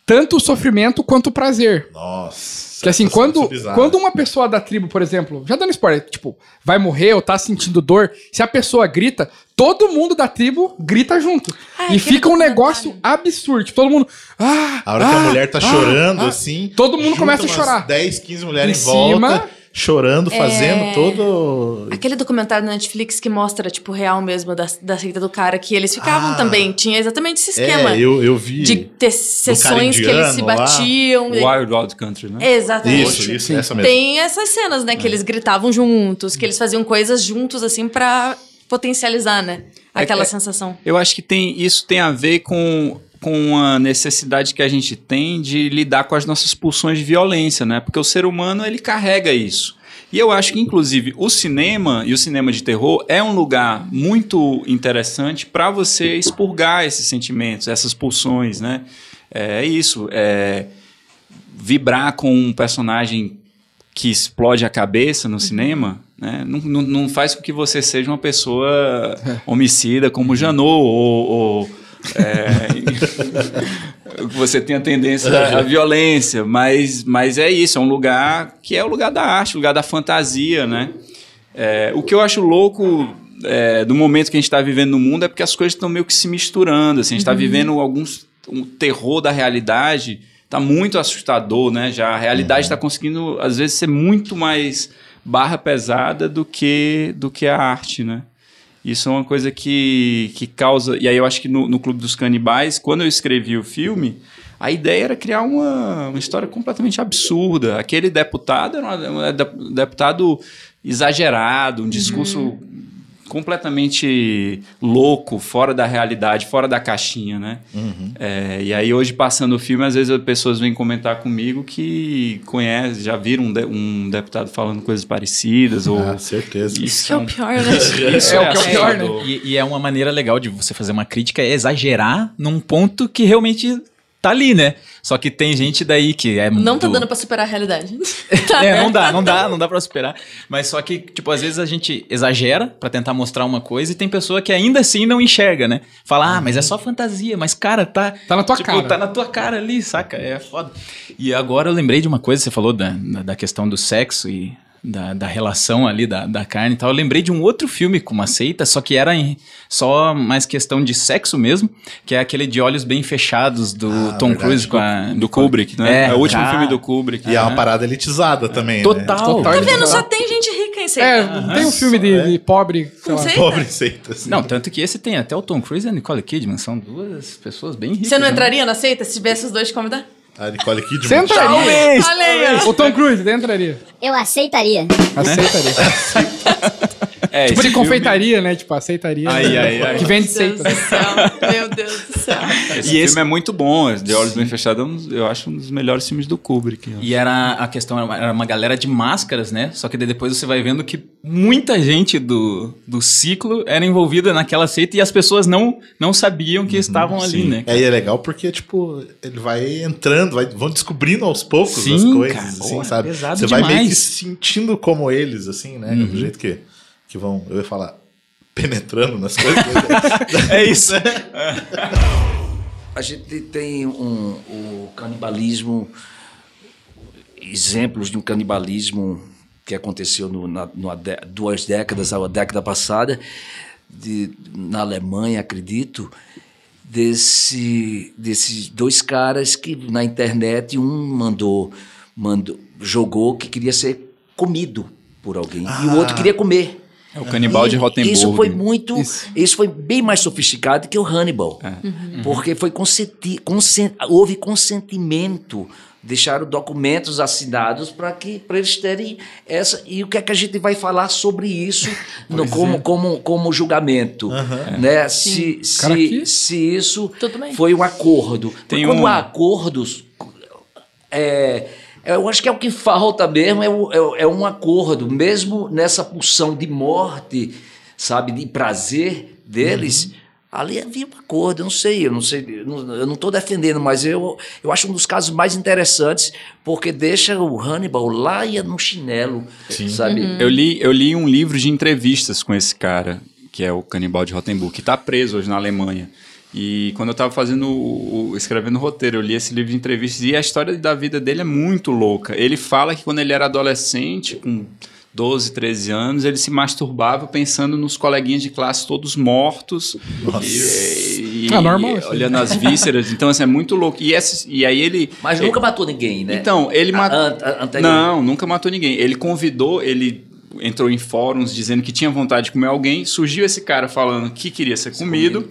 tanto o sofrimento quanto o prazer. Nossa. Que assim, quando, é bizarra. quando uma pessoa da tribo, por exemplo, já dando spoiler, tipo, vai morrer ou tá sentindo dor, se a pessoa grita, todo mundo da tribo grita junto. Ah, e fica um negócio absurdo. Tipo, todo mundo. Ah, A hora que a ah, mulher tá ah, chorando, ah. assim. Todo mundo começa a chorar. 10, 15 mulheres Em em, volta, cima. Chorando, fazendo É. todo. Aquele documentário na Netflix que mostra, tipo, real mesmo da, da seita do cara, que eles ficavam Ah. também. Tinha exatamente esse esquema. É, eu, eu vi. De ter sessões que eles se indiano lá. batiam. Wild Wild Country, né? Exatamente. Isso, isso, essa mesmo. Tem essas cenas, né? Que eles gritavam juntos, que eles faziam coisas juntos, assim, pra potencializar, né? Aquela É- sensação. Eu acho que tem, isso tem a ver com, com a necessidade que a gente tem de lidar com as nossas pulsões de violência, né? Porque o ser humano, ele carrega isso. E eu acho que, inclusive, o cinema e o cinema de terror é um lugar muito interessante para você expurgar esses sentimentos, essas pulsões, né? É isso. É vibrar com um personagem que explode a cabeça no cinema, né? não, não, não faz com que você seja uma pessoa homicida como Janot, ou, ou é, você tenha tendência à, à violência, mas, mas é isso, é um lugar que é o lugar da arte, o lugar da fantasia, né? É, o que eu acho louco é, do momento que a gente está vivendo no mundo é porque as coisas estão meio que se misturando, assim, a gente está vivendo alguns um terror da realidade tá muito assustador, né? Já a realidade está conseguindo às vezes ser muito mais barra pesada do que do que a arte, né? Isso é uma coisa que, que causa. E aí eu acho que no, no Clube dos Canibais, quando eu escrevi o filme, a ideia era criar uma, uma história completamente absurda. Aquele deputado era um, um de- deputado exagerado, um discurso completamente louco, fora da realidade, fora da caixinha, né? É, e aí hoje passando o filme, às vezes as pessoas vêm comentar comigo que conhecem, já viram um, de- um deputado falando coisas parecidas ou Ah, certeza. Isso que é o pior, né? isso É o que é o pior, né? assustador. E, e é uma maneira legal de você fazer uma crítica, é exagerar num ponto que realmente tá ali, né? Só que tem gente daí que é Não tá muito- dando pra superar a realidade. É, não dá, não dá, não dá pra superar. Mas só que, tipo, às vezes a gente exagera pra tentar mostrar uma coisa e tem pessoa que ainda assim não enxerga, né? Fala, ah, mas é só fantasia, mas cara, tá. Tá na tua tipo, cara. Tá na tua cara ali, saca? É foda. E agora eu lembrei de uma coisa, você falou da, da questão do sexo e da, da relação ali da, da carne e tal. Eu lembrei de um outro filme com uma seita, só que era em- só mais questão de sexo mesmo, que é aquele de olhos bem fechados do Ah, Tom verdade. Cruise com a. Do Kubrick, né? É, É, o último cara. filme do Kubrick. E é uma parada elitizada também, né? Total. Total. Tá vendo? Só tem gente rica em seita. É, tem um filme de, de pobre, sei Não lá. sei. Pobre seita. assim. Não, tanto que esse tem até o Tom Cruise e a Nicole Kidman. São duas pessoas bem ricas. Você não né? entraria na seita se tivesse os dois te convidar? A Nicole Kidman. Você entraria. Aí, ó. O Tom Cruise, você entraria. Eu aceitaria. Aceitaria. É, tipo de filme- confeitaria, né? Tipo, aceitaria. Ai, ai, ai. Que vende Meu Deus seita. do céu. Meu Deus do céu. Esse filme é muito bom. De Olhos Bem Fechados, é um dos- eu acho um dos melhores filmes do Kubrick. E era a questão, era uma galera de máscaras, né? Só que daí depois você vai vendo que muita gente do, do ciclo era envolvida naquela seita e as pessoas não, não sabiam que estavam ali, Sim. né? É, e é legal porque, tipo, ele vai entrando, vai, vão descobrindo aos poucos Sim, as coisas, cara, assim, porra, sabe? Você vai meio que demais. se sentindo como eles, assim, né? Do jeito que, que vão, eu ia falar, penetrando nas coisas. É isso. A gente tem um, o canibalismo, exemplos de um canibalismo que aconteceu no, na, dé- duas décadas, a década passada, de, na Alemanha, acredito, desse, desses dois caras que na internet um mandou, mandou jogou que queria ser comido por alguém e o outro queria comer. É o canibal de E Rotenburg. Isso foi muito. Isso. foi bem mais sofisticado que o Hannibal. Porque foi consenti, consen- houve consentimento. Deixaram documentos assinados para que para eles terem essa. E o que é que a gente vai falar sobre isso no, como, como, como julgamento? Né? Se, se, se isso foi um acordo. Tem Quando um- há acordos, é, eu acho que é o que falta mesmo, é, o- é é um acordo, mesmo nessa pulsão de morte, sabe, de prazer deles. Ali havia um acordo, eu não sei, eu não sei, eu não- estou defendendo, mas eu, eu acho um dos casos mais interessantes, porque deixa o Hannibal lá e no chinelo, sabe? Eu li, eu li um livro de entrevistas com esse cara, que é o canibal de Rotenburg, que está preso hoje na Alemanha. E quando eu estava fazendo o, o- escrevendo o roteiro, eu li esse livro de entrevistas e a história da vida dele é muito louca. Ele fala que quando ele era adolescente, com 12, 13 anos, ele se masturbava pensando nos coleguinhas de classe todos mortos. E, e- Ah, normal, e isso. olhando as vísceras. Então, assim, é muito louco. E, esse, e aí ele. Mas nunca matou ninguém, né? Então, ele matou. Não, nunca matou ninguém. Ele convidou, ele entrou em fóruns dizendo que tinha vontade de comer alguém. Surgiu esse cara falando que queria ser comido.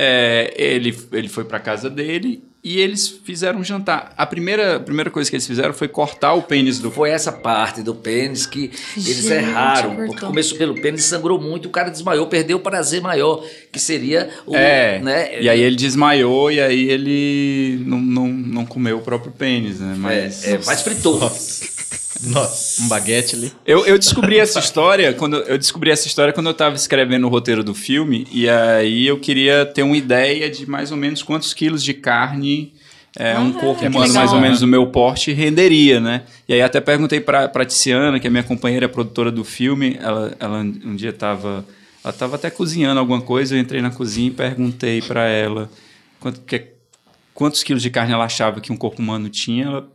É, ele, ele foi pra casa dele e eles fizeram um jantar. A primeira, a primeira coisa que eles fizeram foi cortar o pênis do. Foi essa parte do pênis que eles Gente, erraram. cortou. Porque começou pelo pênis, sangrou muito, o cara desmaiou, perdeu o prazer maior, que seria o. É, né, e aí ele desmaiou e aí ele não, não, não comeu o próprio pênis, né? Mas, É, é, mas fritou. Nossa. Um baguete ali. Eu, eu descobri essa história quando eu descobri essa história quando eu estava escrevendo o roteiro do filme e aí eu queria ter uma ideia de mais ou menos quantos quilos de carne é, um corpo humano legal. mais ou menos do meu porte renderia, né? E aí até perguntei para pra Tiziana, que é minha companheira, produtora do filme, ela, ela um dia estava ela tava até cozinhando alguma coisa, eu entrei na cozinha e perguntei para ela quanto, que, quantos quilos de carne ela achava que um corpo humano tinha. Ela,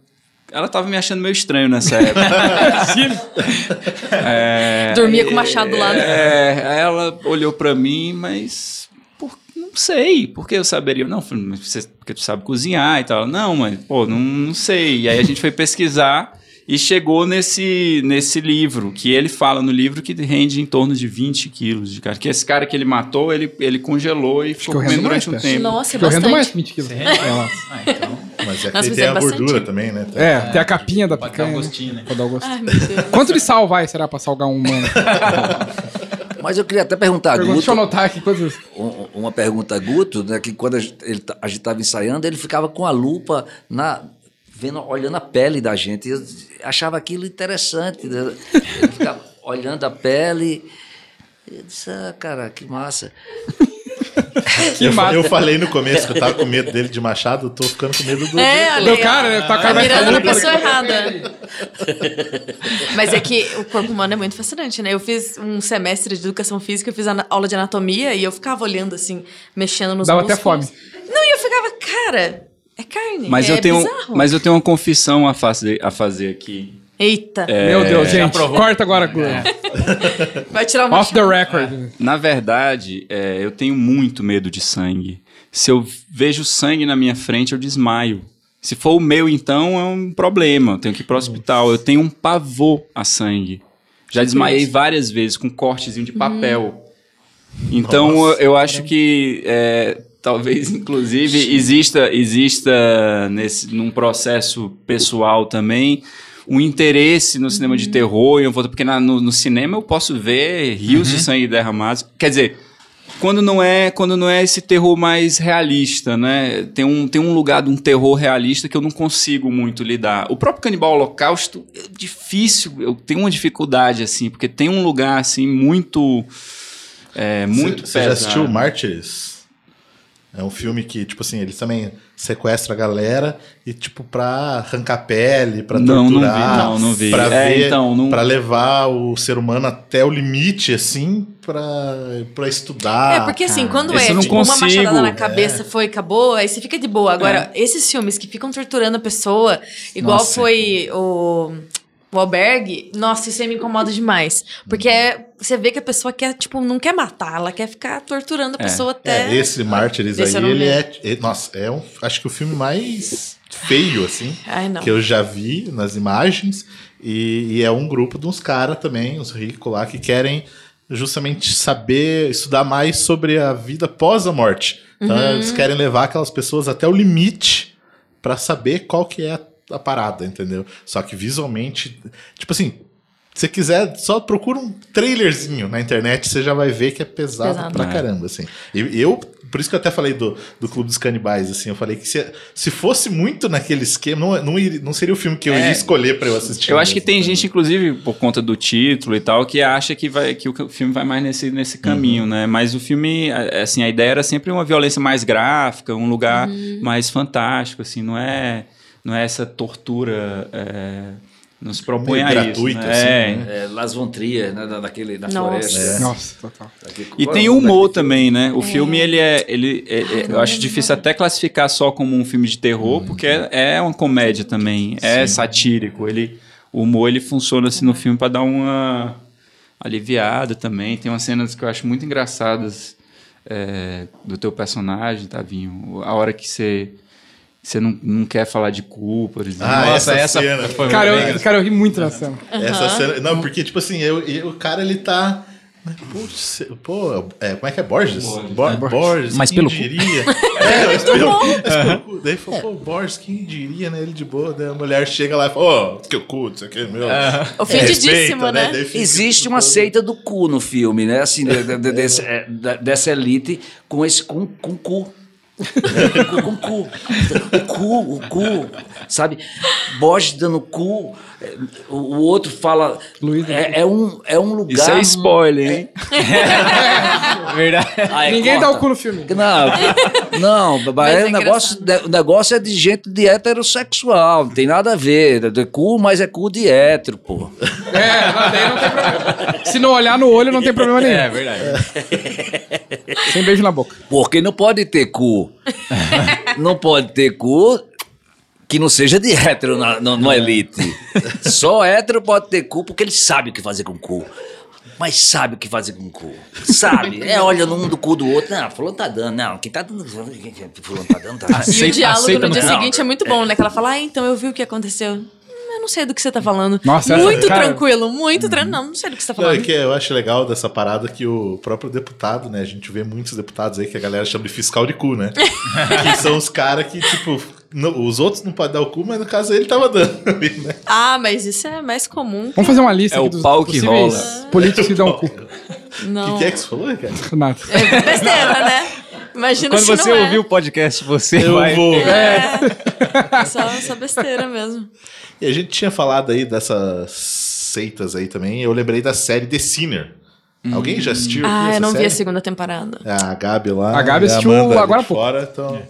ela tava me achando meio estranho nessa época. É, Dormia com o machado do lado. É, ela olhou pra mim, mas por- não sei, por que eu saberia? Não, você, porque tu sabe cozinhar e tal. Não, mas pô, não, não sei. E aí a gente foi pesquisar e chegou nesse, nesse livro, que ele fala no livro que rende em torno de 20 quilos de carne. Que esse cara que ele matou, ele, ele congelou e ficou comendo durante mais, um tempo. Nossa, é Eu rendo bastante. mais que 20 quilos. É. Ah, então. Mas é mas tem é a bastante. gordura também, né? É, tem a capinha da Pode picanha. dar um né? gostinho, né? Dar o gosto. Ai. Quanto de sal vai, será, pra salgar um humano? Mas eu queria até perguntar, Pergunta, deixa eu Guto, anotar aqui quantos... um- uma pergunta a Guto, né, que quando a gente, ele, tá- a gente estava ensaiando, ele ficava com a lupa na vendo, olhando a pele da gente. Eu achava aquilo interessante. né? Ele ficava olhando a pele. Eu disse, ah, cara, que massa. Que Eu, eu falei no começo que eu tava com medo dele de machado, eu tô ficando com medo do. É, olha Meu cara, Tá cara vai mirando na ficar- pessoa errada. Mas é que o corpo humano é muito fascinante, né? Eu fiz um semestre de educação física, eu fiz ana- aula de anatomia e eu ficava olhando assim, mexendo nos Dava até músculos. fome. Não, e eu ficava, cara, é carne. Mas, é eu tenho, bizarro. mas eu tenho uma confissão a fazer, a fazer aqui. Eita, Meu Deus, gente. Corta agora. vai tirar uma Off the record. Na verdade, é, eu tenho muito medo de sangue. Se eu vejo sangue na minha frente, eu desmaio. Se for o meu, então, é um problema. Eu tenho que ir para o hospital. Eu tenho um pavor a sangue. Já desmaiei várias vezes com cortezinho de papel. Então, eu, eu acho que é, talvez, inclusive, exista, exista nesse, num processo pessoal também um interesse no cinema de terror, e eu vou, porque na- no, no cinema eu posso ver rios de sangue derramados. Quer dizer, quando não é quando não é esse terror mais realista, né? Tem um, tem um lugar de um terror realista que eu não consigo muito lidar. O próprio Canibal Holocausto é difícil, eu tenho uma dificuldade assim, porque tem um lugar assim muito é, muito Você já assistiu Mártires? É um filme que, tipo assim, eles também sequestram a galera e, tipo, pra arrancar pele, pra Não, não vi, torturar. não, não vi. Pra, É, ver, então, não- pra levar o ser humano até o limite, assim, pra, pra estudar. É, porque assim, quando esse é tipo uma machadada na É. cabeça, foi, acabou, aí você fica de boa. Agora, esses filmes que ficam torturando a pessoa, igual Nossa. foi o, o Albergue, nossa, isso aí me incomoda demais. Porque é, você vê que a pessoa quer, tipo, não quer matar, ela quer ficar torturando a É. pessoa até. É, esse Mártires Esse eu aí, ele é, é- Nossa, é um. Acho que o filme mais feio, assim. Ai, não. Que eu já vi nas imagens. E, e é um grupo de uns caras também, uns ricos lá, que querem justamente saber, estudar mais sobre a vida pós a morte. Então Uhum. eles querem levar aquelas pessoas até o limite pra saber qual que é a, a parada, entendeu? Só que visualmente, tipo assim, se você quiser, só procura um trailerzinho na internet, você já vai ver que é pesado, Pesado. pra É. caramba, assim. E eu, por isso que eu até falei do, do Clube dos Canibais, assim, eu falei que se, se fosse muito naquele esquema, não, não, iria- não seria o filme que eu É. iria escolher pra eu assistir. Eu acho que tem entendeu? gente, inclusive, por conta do título e tal, que acha que, vai, que o filme vai mais nesse, nesse caminho, né? Mas o filme, assim, a ideia era sempre uma violência mais gráfica, um lugar mais fantástico, assim, não é, não é essa tortura. é, não se propõe Meio a gratuito, isso. Né? assim, É. né? É, Las Von Trier, né, da- daquele, da Nossa. floresta. É. Nossa, total. Aqui- E tem é o nome humor também, né? O filme, ele é. Ele, é- é- eu acho difícil até classificar só como um filme de terror, porque é, é uma comédia também. É satírico. Ele, o humor ele funciona assim no filme para dar uma aliviada também. Tem umas cenas que eu acho muito engraçadas é, do teu personagem, Tavinho. A hora que você. Você não, não quer falar de cu, por exemplo. Ah, Nossa, essa cena. foi Cara, eu, cara, eu ri muito na cena. Essa cena, não, porque, tipo assim, eu, eu- o cara, ele tá... Putz, pô, é, como é que é? Borges? Bo- Borges, Mas quem pelo diria? É, mas pelo, mas. Daí falou, pô, Borges, quem diria, né? Ele de boa. Daí a mulher chega lá e fala, ó, que o cu, isso aqui é meu. Ofendidíssimo, Respeita, né? Fica Existe tudo uma seita do cu no filme, né? Assim, de- de- de- desse- é, dessa elite com esse com, com cu. Com, com cu. O cu, o cu, sabe? Borges dando cu, o, outro fala. Luiz, é, é um, é um lugar. Isso é spoiler, hein? Verdade. Ah, é, Ninguém dá o cu no filme. Não, não, Mas mas é o, negócio, o negócio é de gente de heterossexual, não tem nada a ver. É de cu, mas é cu de hétero, pô. É, não, daí não tem problema. Se não olhar no olho, não tem problema nenhum. É verdade. Sem beijo na boca. Porque não pode ter cu. não pode ter cu que não seja de hétero na, na, no elite. Só hétero pode ter cu porque ele sabe o que fazer com cu. Mas sabe o que fazer com cu. Sabe? É, olha um do cu do outro. Não, fulano tá dando. Não, quem tá dando. Fulano tá dando, tá E o diálogo aceita no dia não. seguinte é muito bom, né? Que ela fala, ah, então eu vi o que aconteceu. Hum, Eu não sei do que você tá falando. Nossa, muito cara- tranquilo, muito tranquilo. Não, não sei do que você tá Não, é falando. que eu acho legal dessa parada que o próprio deputado, né? A gente vê muitos deputados aí que a galera chama de fiscal de cu, né? que são os caras que, tipo, não- os outros não podem dar o cu, mas no caso ele tava dando. né? Ah, mas isso é mais comum. Vamos fazer uma lista É aqui o dos pau que rola. políticos que dão o cu. O que, que é que você falou, cara? Nada. É besteira, né? Imagina Quando se você não é. ouvir o podcast, você Eu vai. vou. É. Só, só besteira mesmo. E a gente tinha falado aí dessas seitas aí também. Eu lembrei da série The Sinner. Alguém já assistiu? Ah, essa eu não vi série? a segunda temporada. É A Gabi lá. A Gabi assistiu Amanda agora há pouco. Fora, então...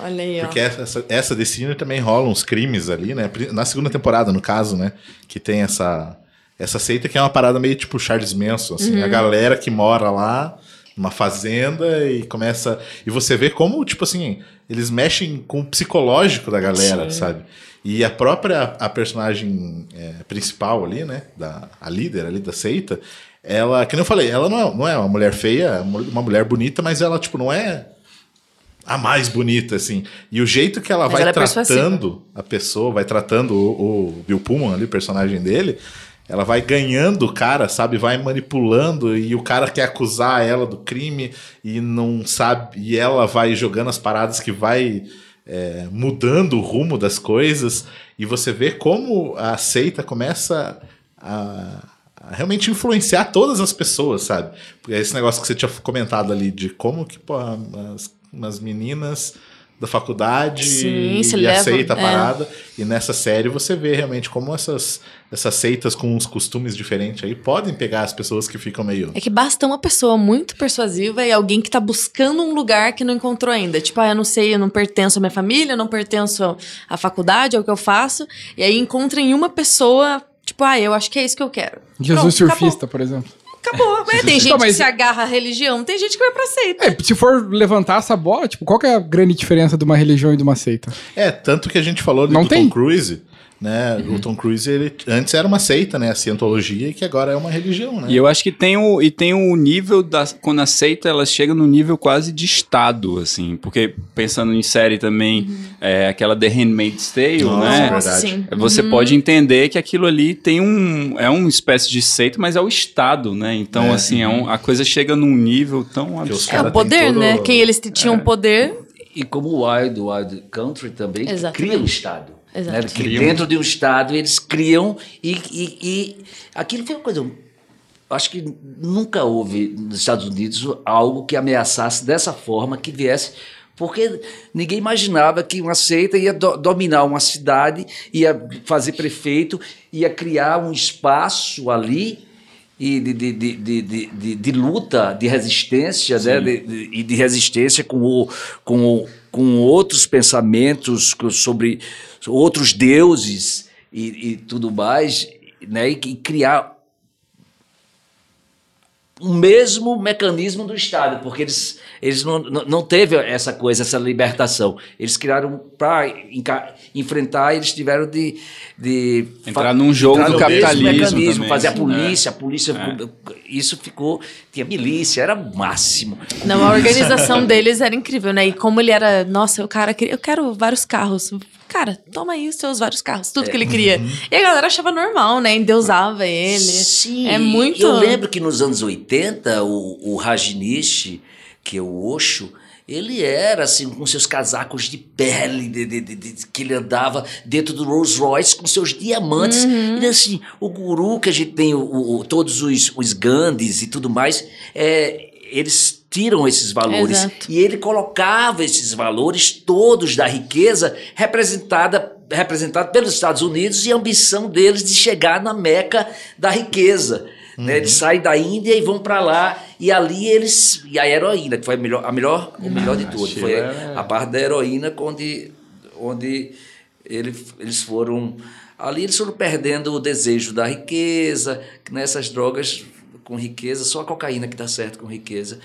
Olha aí, ó. Porque essa, essa The Sinner também rola uns crimes ali, né? Na segunda temporada, no caso, né? Que tem essa, essa seita que é uma parada meio tipo Charles Manson, assim. Uhum. A galera que mora lá numa fazenda e começa... E você vê como, tipo assim, eles mexem com o psicológico da galera, sabe? E a própria a personagem é, principal ali, né? Da, a líder ali da seita, ela, que nem eu falei, ela não é, não é uma mulher feia, é uma mulher bonita, mas ela, tipo, não é a mais bonita, assim. E o jeito que ela Mas vai ela é persuasiva. tratando a pessoa, vai tratando o, o Bill Pullman ali, o personagem dele, ela vai ganhando o cara, sabe? Vai manipulando e o cara quer acusar ela do crime e não sabe. E ela vai jogando as paradas que vai é, mudando o rumo das coisas, e você vê como a seita começa a, a realmente influenciar todas as pessoas, sabe? Porque é esse negócio que você tinha comentado ali de como que pô, as, as meninas da faculdade Sim, e, e aceita a é. parada. E nessa série você vê realmente como essas, essas seitas com uns costumes diferentes aí podem pegar as pessoas que ficam meio. É que basta uma pessoa muito persuasiva e alguém que tá buscando um lugar que não encontrou ainda. Tipo, ah, eu não sei, eu não pertenço à minha família, eu não pertenço à faculdade, ao que eu faço. E aí encontra em uma pessoa, tipo, ah, eu acho que é isso que eu quero. Jesus Pronto, surfista, por exemplo. Acabou. acabou. É, tem gente Então, mas- que se agarra à religião, tem gente que vai pra seita. É, se for levantar essa bola, tipo, qual que é a grande diferença de uma religião e de uma seita? É, tanto que a gente falou ali Não do tem? Tom Cruise, né? O Tom Cruise, ele antes era uma seita, né? A cientologia, e que agora é uma religião, né? E eu acho que tem o, e tem o nível da. Quando a seita ela chega no nível quase de Estado, assim. Porque pensando em série também, é, aquela The Handmaid's Tale, Nossa, né? é verdade. Você pode entender que aquilo ali tem um. É uma espécie de seita, mas é o Estado, né? Então, É. assim, é um- a coisa chega num nível tão absurdo. É o poder, tem todo- né? Quem eles tinham poder. E como o Wild Wild Country também cria um Estado. Né? Exato. Que dentro de um Estado eles criam e, e, e aquilo foi uma coisa. Acho que nunca houve nos Estados Unidos algo que ameaçasse dessa forma, que viesse. Porque ninguém imaginava que uma seita ia do- dominar uma cidade, ia fazer prefeito, ia criar um espaço ali e de, de, de, de, de, de- luta, de resistência, né? De- de- e de resistência com, o, com, o, com outros pensamentos sobre outros deuses e, e tudo mais, né? E, e criar o mesmo mecanismo do Estado, porque eles, eles não, não, não teve essa coisa, essa libertação. Eles criaram para enfrentar, eles tiveram de, de Entrar num jogo entrar do capitalismo mecanismo, também. fazer a É. polícia, a polícia, isso ficou, tinha milícia, era o máximo. Não, a organização deles era incrível, né? E como ele era, nossa, o cara queria, eu quero vários carros. Cara, toma aí os seus vários carros, tudo que ele queria. E a galera achava normal, né? Endeusava ele. Sim, É muito. Eu lembro que nos anos 80, o, o Rajnish, que é o Osho, ele era assim, com seus casacos de pele, de, de- de- que ele andava dentro do Rolls Royce com seus diamantes. Uhum. Ele assim, o guru que a gente tem, o, o- todos os, os Gandhis e tudo mais, é, eles tiram esses valores. Exato. E ele colocava esses valores todos da riqueza representada representado pelos Estados Unidos e a ambição deles de chegar na meca da riqueza. Né? Eles saem da Índia e vão para lá e ali eles e a heroína que foi a melhor, a melhor o melhor de tudo foi a parte da heroína onde onde ele, eles foram ali eles foram perdendo o desejo da riqueza nessas drogas com riqueza só a cocaína que dá certo com riqueza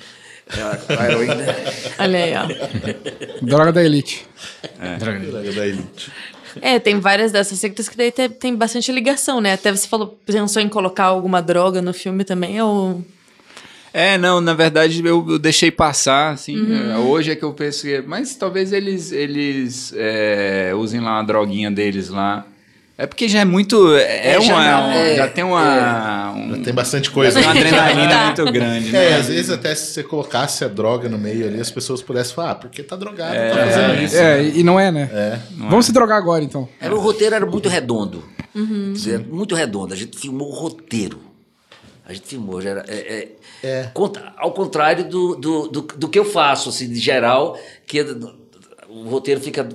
a, a heroína Olha aí, ó. Droga da elite. Droga da elite. É, tem várias dessas sectas que daí tem, tem bastante ligação, né? Até você falou, pensou em colocar alguma droga no filme também, ou... É, não, na verdade eu, eu deixei passar, assim. Uhum. é, hoje é que eu pensei, mas talvez eles, eles é, usem lá a droguinha deles lá. É porque já é muito. É, É, já uma. não, é, já tem uma. um- Já tem bastante coisa. uma adrenalina Tá. muito grande, É, né? às vezes até se você colocasse a droga no meio ali, as pessoas pudessem falar, ah, porque tá drogado, É, tá fazendo isso. É, e não é, né? É. Vamos se drogar agora, então. Era, o roteiro era muito redondo. Quer dizer, muito redondo. A gente filmou o roteiro. A gente filmou. Já era, é, é- É. contra- ao contrário do, do, do, do que eu faço, assim, de geral, que o roteiro fica.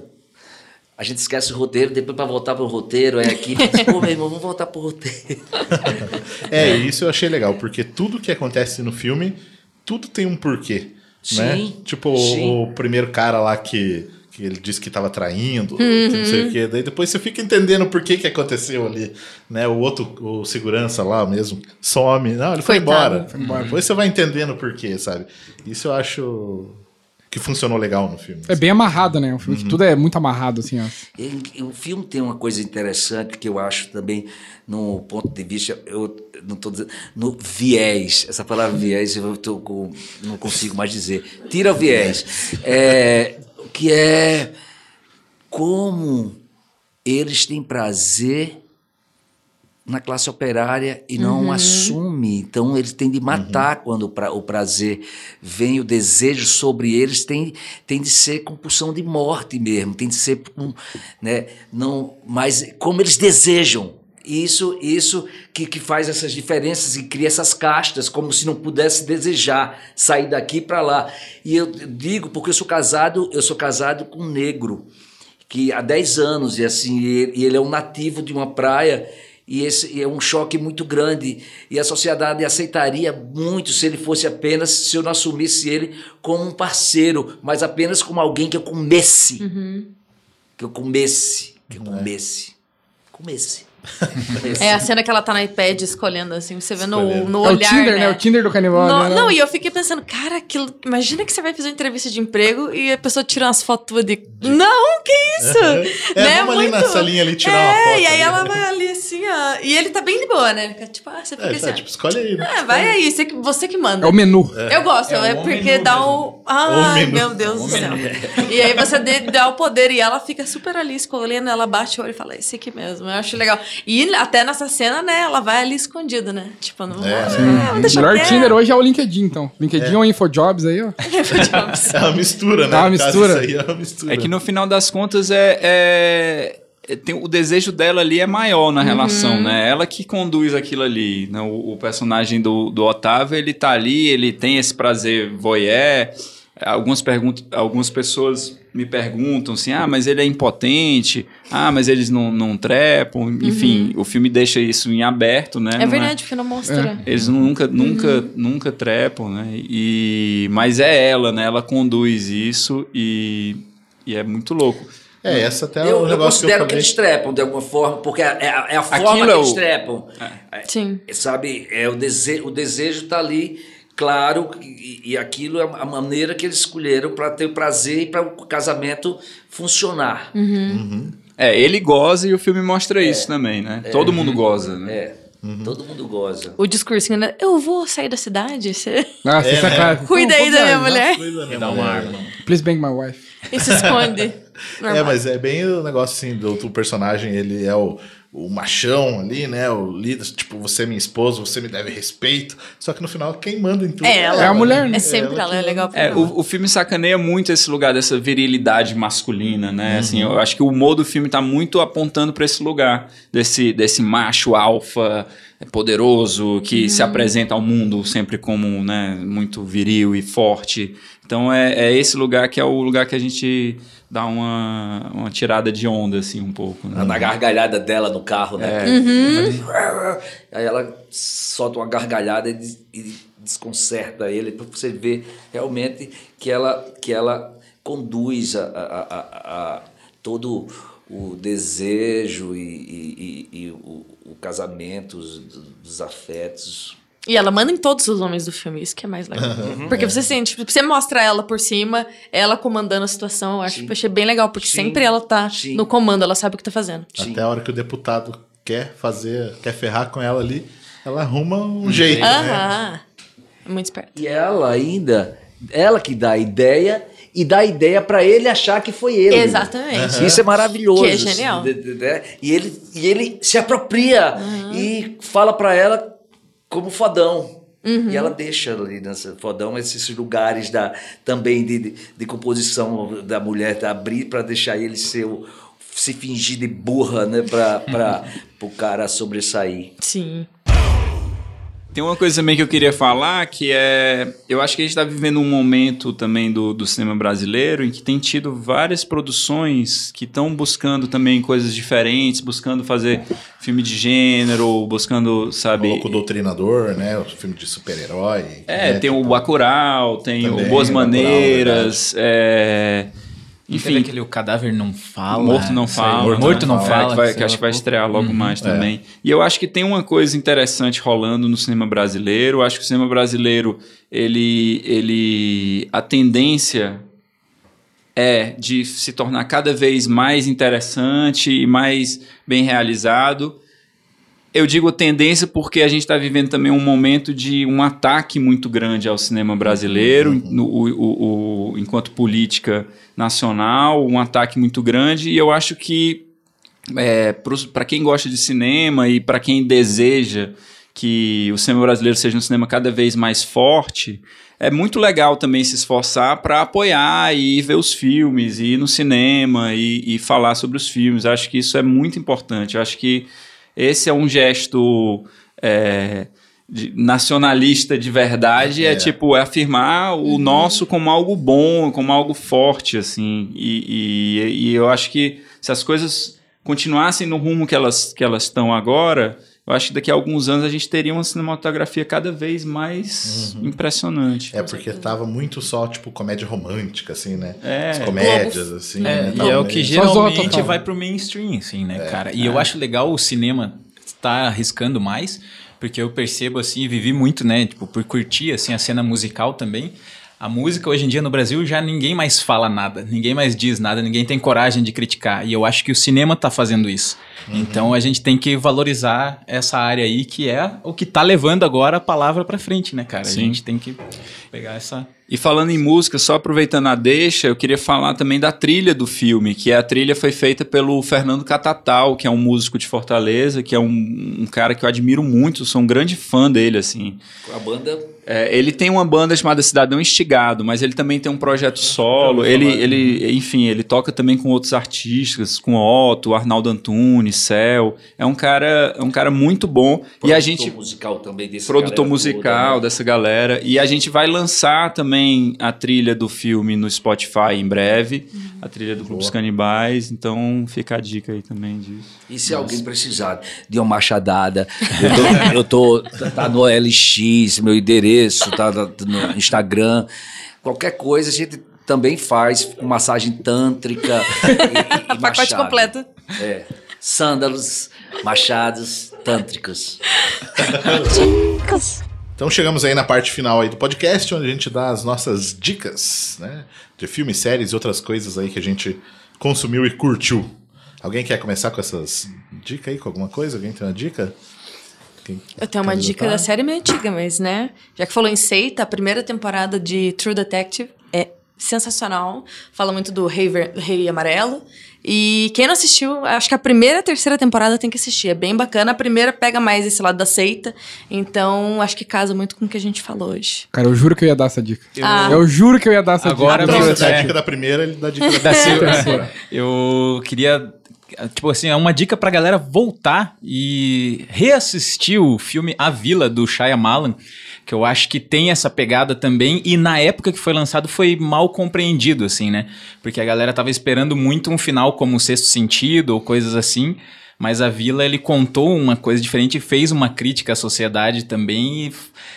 A gente esquece o roteiro, depois para voltar pro roteiro, é aqui. Pô, meu irmão, vamos voltar pro roteiro. É, isso eu achei legal, porque tudo que acontece no filme, tudo tem um porquê. né? Sim, Tipo, sim. o primeiro cara lá que, que ele disse que tava traindo, que não sei o quê. Daí depois você fica entendendo por que que aconteceu ali. Né? O outro, o segurança lá mesmo, some. Não, ele foi Coitado. embora. Depois você vai entendendo o porquê, sabe? Isso eu acho que funcionou legal no filme. É bem amarrado, né? Um filme que tudo é muito amarrado, assim, ó. O filme tem uma coisa interessante que eu acho também, no ponto de vista, eu não estou dizendo, no viés, essa palavra viés eu tô com, não consigo mais dizer. Tira o viés. É, que é como eles têm prazer na classe operária e não Uhum. Então eles têm de matar Uhum. quando o, pra- o prazer vem, o desejo sobre eles tem, tem de ser compulsão de morte mesmo, tem de ser um, né, não, mas como eles desejam. Isso, isso que, que faz essas diferenças e cria essas castas, como se não pudesse desejar sair daqui para lá. E eu digo porque eu sou casado, eu sou casado com um negro que há 10 anos e assim e ele é um nativo de uma praia e esse e é um choque muito grande. E a sociedade aceitaria muito se ele fosse apenas se eu não assumisse ele como um parceiro mas apenas como alguém que eu comesse. Que eu comesse que eu comesse comesse, comesse. É a cena que ela tá no iPad escolhendo, assim, você vê no, no É o olhar, Tinder, né? né? O Tinder do canibal. No- né? não, e eu fiquei pensando, cara, aquilo, imagina que você vai fazer uma entrevista de emprego e a pessoa tira umas fotos de. Não, que isso? É, né? vamos ali na salinha ali tirar uma É, foto E aí ali. ela vai ali assim, ó. E ele tá bem de boa, né? Ele fica tipo, ah, você fica É, assim. tá, tipo, escolhe aí. né? É, vai aí, você que, você que manda. É o menu. Eu gosto, É é, o porque dá o. Ai, menu. meu Deus do céu. E aí você dá o poder e ela fica super ali escolhendo, ela bate o olho e fala, esse aqui mesmo. Eu acho legal. E até nessa cena, né, ela vai ali escondida, né? Tipo, não. É, ah, sim. vamos deixar melhor. Tinder hoje é o LinkedIn, então. LinkedIn ou InfoJobs aí, ó. É uma mistura, né? É uma mistura. Isso aí é uma mistura. É que no final das contas é, é- é- tem, o desejo dela ali é maior na relação, né? Ela que conduz aquilo ali. Né? O, o personagem do, do Otávio, ele tá ali, ele tem esse prazer voyeur. Algumas, perguntas, algumas pessoas me perguntam assim, ah, mas ele é impotente, ah, mas eles não, não trepam. Enfim, o filme deixa isso em aberto, né? É Não verdade, porque não mostra. eles nunca, nunca, nunca trepam, né? E, mas é ela, né? Ela conduz isso e, e é muito louco. É, essa até é eu, o eu negócio que eu considero que, eles trepam de alguma forma, porque é, é a- é a forma Aquilo que é eles o- trepam. Sim. Sabe, é o, dese o desejo tá ali, claro, e, e aquilo é a maneira que eles escolheram para ter o prazer e para o casamento funcionar. É, ele goza e o filme mostra isso também, né? Todo mundo goza, né? É, todo mundo goza. O discursinho, né? Eu vou sair da cidade? Você Ah, você É, tá né? cara. cuida aí da minha mulher Coisa, né, Dá uma mulher? arma. Please bang my wife. e se esconde. É, mas é bem o negócio assim do, do personagem, ele é o, o machão ali, né? O líder, tipo, você é minha esposa, você me deve respeito. Só que no final, quem manda em tudo É ela. É a mulher, né? É sempre ela, que é legal pra É, o, o filme sacaneia muito esse lugar dessa virilidade masculina, né? Assim, eu acho que o humor do filme tá muito apontando para esse lugar desse, desse macho alfa é, poderoso que se apresenta ao mundo sempre como, né, muito viril e forte. Então é, é esse lugar que é o lugar que a gente dá uma, uma tirada de onda, assim, um pouco. Né? Na gargalhada dela no carro, né? Uhum. Aí ela solta uma gargalhada e, des- e desconcerta ele, para você ver realmente que ela, que ela conduz a, a- a- a- todo o desejo e, e- e- e o, o casamento, os, dos afetos. E ela manda em todos os homens do filme, isso que é mais legal. Porque você sente, tipo, você mostra ela por cima, ela comandando a situação, eu acho Sim. que eu achei bem legal, porque Sim. sempre ela tá Sim. no comando, ela sabe o que tá fazendo. Até a hora que o deputado quer fazer, quer ferrar com ela ali, ela arruma um jeito, né? Aham. É muito esperto. E ela ainda, ela que dá a ideia e dá a ideia para ele achar que foi ele. Exatamente. Isso é maravilhoso. Que é genial. De- de- E, ele, e ele se apropria e fala para ela como fodão. E ela deixa ali nessa fodão esses lugares da, também de, de, de composição da mulher da abrir para deixar ele ser o- se fingir de burra, né, para o cara sobressair. Sim. Tem uma coisa também que eu queria falar, que é... Eu acho que a gente está vivendo um momento também do, do cinema brasileiro em que tem tido várias produções que estão buscando também coisas diferentes, buscando fazer filme de gênero, buscando, sabe... Colocou o Doutrinador, né? O filme de super-herói. É, né? tem o Bacurau, tem Também, o Boas o Bacurau, Maneiras, é... Enfim. Aquele O Cadáver Não Fala. Morto Não. Fala. Morto, né? Não É, Fala. que, vai- que acho que vai estrear logo Uhum. mais também. E eu acho que tem uma coisa interessante rolando no cinema brasileiro. Eu acho que o cinema brasileiro, ele, ele a tendência é de se tornar cada vez mais interessante e mais bem realizado. Eu digo tendência porque a gente está vivendo também um momento de um ataque muito grande ao cinema brasileiro, no- o- o- o- enquanto política nacional, um ataque muito grande, e eu acho que é, para quem gosta de cinema e para quem deseja que o cinema brasileiro seja um cinema cada vez mais forte, é muito legal também se esforçar para apoiar e ver os filmes, e ir no cinema e, e, falar sobre os filmes. Acho que isso é muito importante. Acho que esse é um gesto é, de, nacionalista de verdade, é. é. tipo é afirmar o uhum. nosso como algo bom, como algo forte, assim. E, e, e eu acho que se as coisas continuassem no rumo que elas que elas estão agora eu acho que daqui a alguns anos a gente teria uma cinematografia cada vez mais uhum. impressionante. É, porque tava muito só, tipo, comédia romântica, assim, né? É. As comédias, Globo. assim. É, né? e é o que geralmente vai pro mainstream, assim, né, é, cara? E é. eu acho legal o cinema estar arriscando mais, porque eu percebo, assim, vivi muito, né, tipo, por curtir, assim, a cena musical também. A música hoje em dia no Brasil já ninguém mais fala nada, ninguém mais diz nada, ninguém tem coragem de criticar. E eu acho que o cinema está fazendo isso. Uhum. Então a gente tem que valorizar essa área aí que é o que está levando agora a palavra para frente, né, cara? Sim. A gente tem que pegar essa e falando em música, só aproveitando a deixa, eu queria falar também da trilha do filme, que a trilha foi feita pelo Fernando Catatal, que é um músico de Fortaleza, que é um, um cara que eu admiro muito, sou um grande fã dele, assim. A banda é, ele tem uma banda chamada Cidadão Instigado, mas ele também tem um projeto solo. Ele, ele, enfim, ele toca também com outros artistas, com Otto, Arnaldo Antunes, Céu. É um cara, é um cara muito bom. Produtor e a gente musical também desse produtor musical toda, né? dessa galera. E a gente vai lançar também a trilha do filme no Spotify em breve, a trilha do Clube dos Canibais. Então fica a dica aí também disso. E se Nossa. alguém precisar de uma machadada, eu tô, eu tô tá no LX, meu endereço, tá no Instagram, qualquer coisa a gente também faz com massagem tântrica e, e Pacote completo. É. Sândalos, machados, tântricos. Então chegamos aí na parte final aí do podcast, onde a gente dá as nossas dicas, né? De filmes, séries e outras coisas aí que a gente consumiu e curtiu. Alguém quer começar com essas dicas aí, com alguma coisa? Alguém tem uma dica? Quem eu tenho uma dica da série meio antiga, mas, né? Já que falou em seita, a primeira temporada de True Detective é sensacional. Fala muito do Rei, Ver... Rei Amarelo. E quem não assistiu, acho que a primeira e a terceira temporada tem que assistir. É bem bacana. A primeira pega mais esse lado da seita. Então, acho que casa muito com o que a gente falou hoje. Cara, eu juro que eu ia dar essa dica. Eu, ah. eu juro que eu ia dar essa Agora, dica. Agora, a dica da primeira, ele dá a dica da, da terceira. Eu queria tipo assim, é uma dica pra galera voltar e reassistir o filme A Vila do Shyamalan, que eu acho que tem essa pegada também e na época que foi lançado foi mal compreendido assim, né? Porque a galera tava esperando muito um final como o Sexto Sentido ou coisas assim. Mas a Vila, ele contou uma coisa diferente, fez uma crítica à sociedade também, e,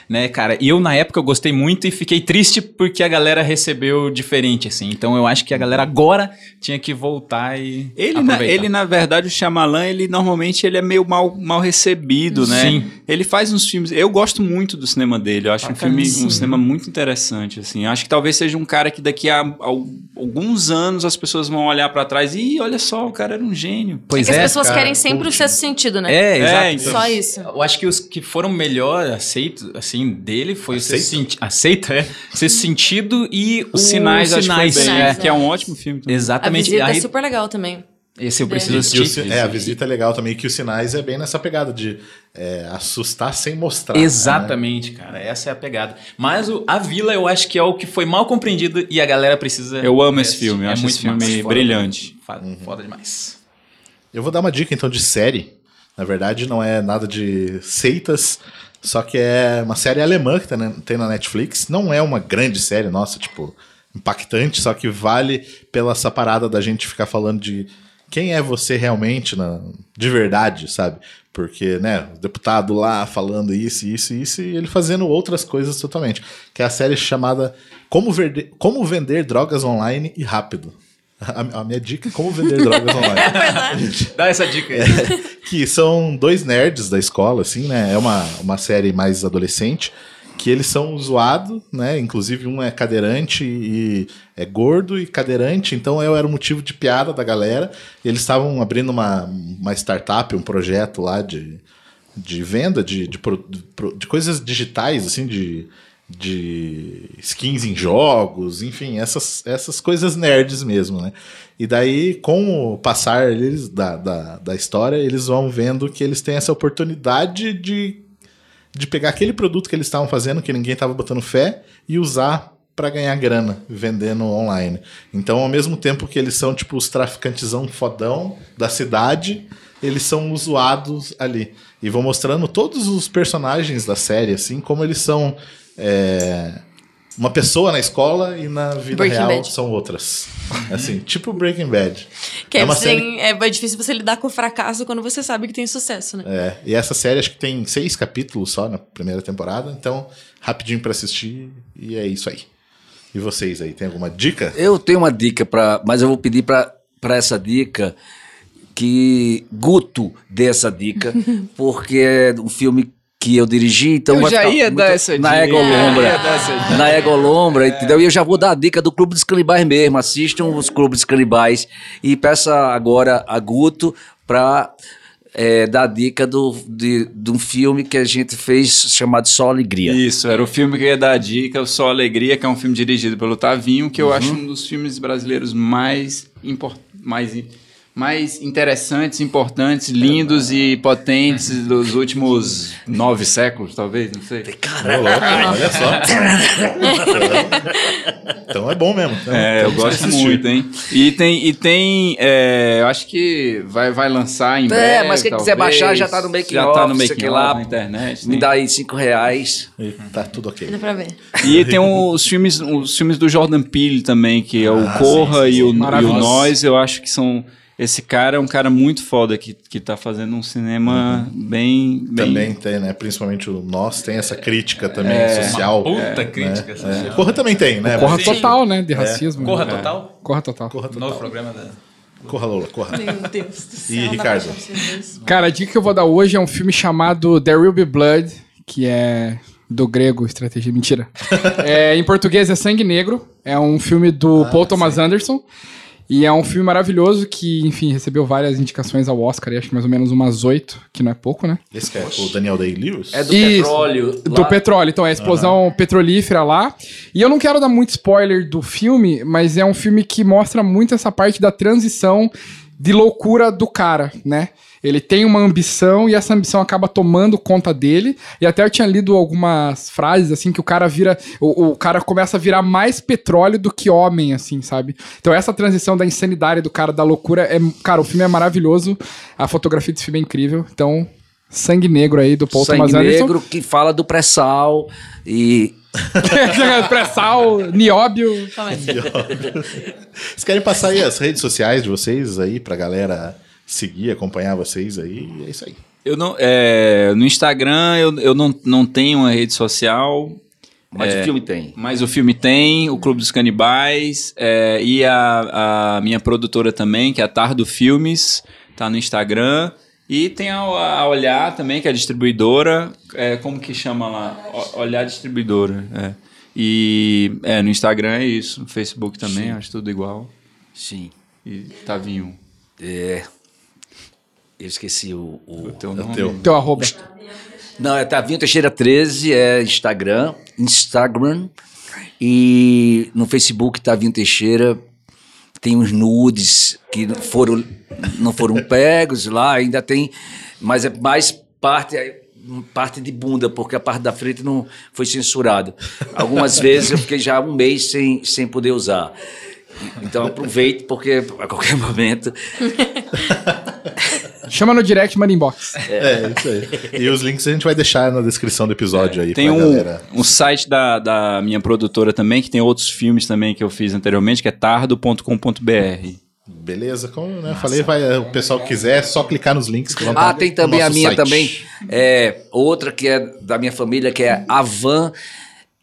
né, cara? E eu, na época, eu gostei muito e fiquei triste porque a galera recebeu diferente, assim. Então, eu acho que a galera agora tinha que voltar e Ele, na, ele na verdade, o Shyamalan, ele normalmente ele é meio mal, mal recebido, né? Sim. Ele faz uns filmes... Eu gosto muito do cinema dele. Eu acho ah, um filme, um cinema muito interessante, assim. Eu acho que talvez seja um cara que daqui a, a alguns anos as pessoas vão olhar para trás e olha só, o cara era um gênio. Pois é, é as pessoas cara. querem sempre o sexto sentido, né? É, exato. É, então. Só isso. Eu acho que os que foram melhor aceitos, assim, dele foi aceita. o sexto sentido. Aceita, é. Sexto sentido e os sinais, sinais, que, bem, é. que é um ótimo filme. Também. Exatamente. A visita Aí, é super legal também. Esse eu preciso assistir. É, a visita é legal também, que os sinais é bem nessa pegada de é, assustar sem mostrar. Exatamente, né? cara. Essa é a pegada. Mas o, a Vila eu acho que é o que foi mal compreendido e a galera precisa. Eu amo esse filme, eu é acho muito esse filme brilhante. Foda, uhum. foda demais. Eu vou dar uma dica então de série. Na verdade, não é nada de seitas, só que é uma série alemã que tem na Netflix. Não é uma grande série, nossa, tipo, impactante, só que vale pela essa parada da gente ficar falando de quem é você realmente, na, de verdade, sabe? Porque, né, o deputado lá falando isso, isso, isso, e ele fazendo outras coisas totalmente. Que é a série chamada Como, Verde Como Vender Drogas Online e Rápido. A, a, minha dica é como vender drogas online. Dá essa dica aí. É, que são dois nerds da escola, assim, né? É uma, uma série mais adolescente. Que eles são zoados, né? Inclusive um é cadeirante e é gordo e cadeirante, então eu era um motivo de piada da galera. Eles estavam abrindo uma, uma startup, um projeto lá de, de venda de, de, de, de coisas digitais, assim, de de skins em jogos, enfim, essas, essas coisas nerds mesmo, né? E daí, com o passar eles, da, da, da história, eles vão vendo que eles têm essa oportunidade de, de pegar aquele produto que eles estavam fazendo, que ninguém estava botando fé, e usar para ganhar grana vendendo online. Então, ao mesmo tempo que eles são tipo os traficantezão fodão da cidade, eles são usuados ali. E vão mostrando todos os personagens da série, assim, como eles são é, uma pessoa na escola e na vida Breaking real Bad. são outras. Assim, tipo Breaking Bad. Que é é, uma você série é é difícil você lidar com o fracasso quando você sabe que tem sucesso, né? É, e essa série acho que tem seis capítulos só na primeira temporada, então rapidinho pra assistir e é isso aí. E vocês aí, tem alguma dica? Eu tenho uma dica para, mas eu vou pedir para essa dica que Guto dê essa dica, porque é um filme que eu dirigi, então Eu vai já ficar ia muito dar essa na dica. Egolombra. Eu ia dar essa dica. É. Na Egolombra, entendeu? E eu já vou dar a dica do Clube dos Canibais mesmo. Assistam os Clubes Canibais e peça agora a Guto para dar a dica do, de, de um filme que a gente fez chamado Só Alegria. Isso, era o filme que eu ia dar a dica, o Só Alegria, que é um filme dirigido pelo Tavinho, que eu Uhum. acho um dos filmes brasileiros mais, impor- mais, mais interessantes, importantes, lindos e potentes dos últimos nove séculos, talvez, não sei. Louco, olha só. então é bom mesmo. Então, É, eu gosto assistir. muito, hein? E tem, e tem é, eu acho que vai, vai lançar em É, breve. mas quem quiser talvez. baixar já tá no making Já tá off, no making que off, lá. na internet. Me tem. dá aí cinco reais. E tá tudo ok. Dá pra ver. E tem os filmes, os filmes do Jordan Peele também, que é o Ah, Corra sim, sim, e, o, e o. Nós, eu acho que são. Esse cara é um cara muito foda que, que tá fazendo um cinema bem, bem. Também tem, né? Principalmente o Nós tem essa crítica também É, social. Puta né? crítica É. social. Corra também tem, né? Corra Mas- total, né? De racismo. Corra né? total? Corra total. Corra total. Novo programa da. Corra, Lola, corra. Meu Deus do céu. E Ricardo? Cara, a dica que eu vou dar hoje é um filme chamado There Will Be Blood, que é do grego, estratégia, mentira. É, em português é Sangue Negro, é um filme do Ah, Paul Thomas Anderson. E é um filme maravilhoso que, enfim, recebeu várias indicações ao Oscar, e acho que mais ou menos umas oito, que não é pouco, né? Esse que é o Daniel Day-Lewis? É do Isso, petróleo. Do lá. petróleo, então é a explosão petrolífera lá. E eu não quero dar muito spoiler do filme, mas é um filme que mostra muito essa parte da transição de loucura do cara, né? Ele tem uma ambição e essa ambição acaba tomando conta dele. E até eu tinha lido algumas frases assim que o cara vira. O, o cara começa a virar mais petróleo do que homem, assim, sabe? Então essa transição da insanidade do cara, da loucura, é. Cara, o filme é maravilhoso. A fotografia desse filme é incrível. Então, Sangue Negro aí do Paul Sangue Thomas Anderson. Negro que fala do pré-sal e Pré-sal, nióbio. Calma aí. Vocês querem passar aí as redes sociais de vocês aí pra galera seguir, acompanhar vocês aí? É isso aí. Eu não, é, no Instagram eu, eu não, não tenho uma rede social, mas É. o filme tem. mas o filme tem, o Clube dos Canibais, é, e a, a minha produtora também, que é a Tardo Filmes, tá no Instagram. E tem a, a Olhar também, que é a distribuidora. É, como que chama lá? O- Olhar Distribuidora. É. E é, no Instagram é isso. No Facebook também, acho tudo igual. Sim. E Tavinho. É. Eu esqueci o. o... O teu É o nome. teu. Teu arroba. Não, é Tavinho Teixeira 13, é Instagram. Instagram. E no Facebook, Tavinho Teixeira. Tem uns nudes que não foram, não foram pegos lá, ainda tem. Mas é mais parte. Parte de bunda, porque a parte da frente não foi censurada. Algumas vezes eu fiquei já um mês sem, sem poder usar. Então aproveite, porque a qualquer momento. Chama no direct, manda inbox. É, isso aí. E os links a gente vai deixar na descrição do episódio aí Tem pra um, galera. um site da, da minha produtora também, que tem outros filmes também que eu fiz anteriormente, que é tardo.com.br. Beleza, como né, eu falei, vai, o pessoal que quiser, é só clicar nos links que vão Ah, tem no também a minha site. também. É, outra que é da minha família, que é Avan.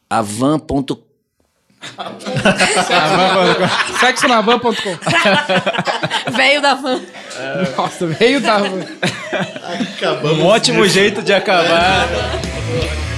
Avan.com. Sexonavan.com. Velho da van. Nossa, veio da van. Acabamos Um ótimo jeito de acabar.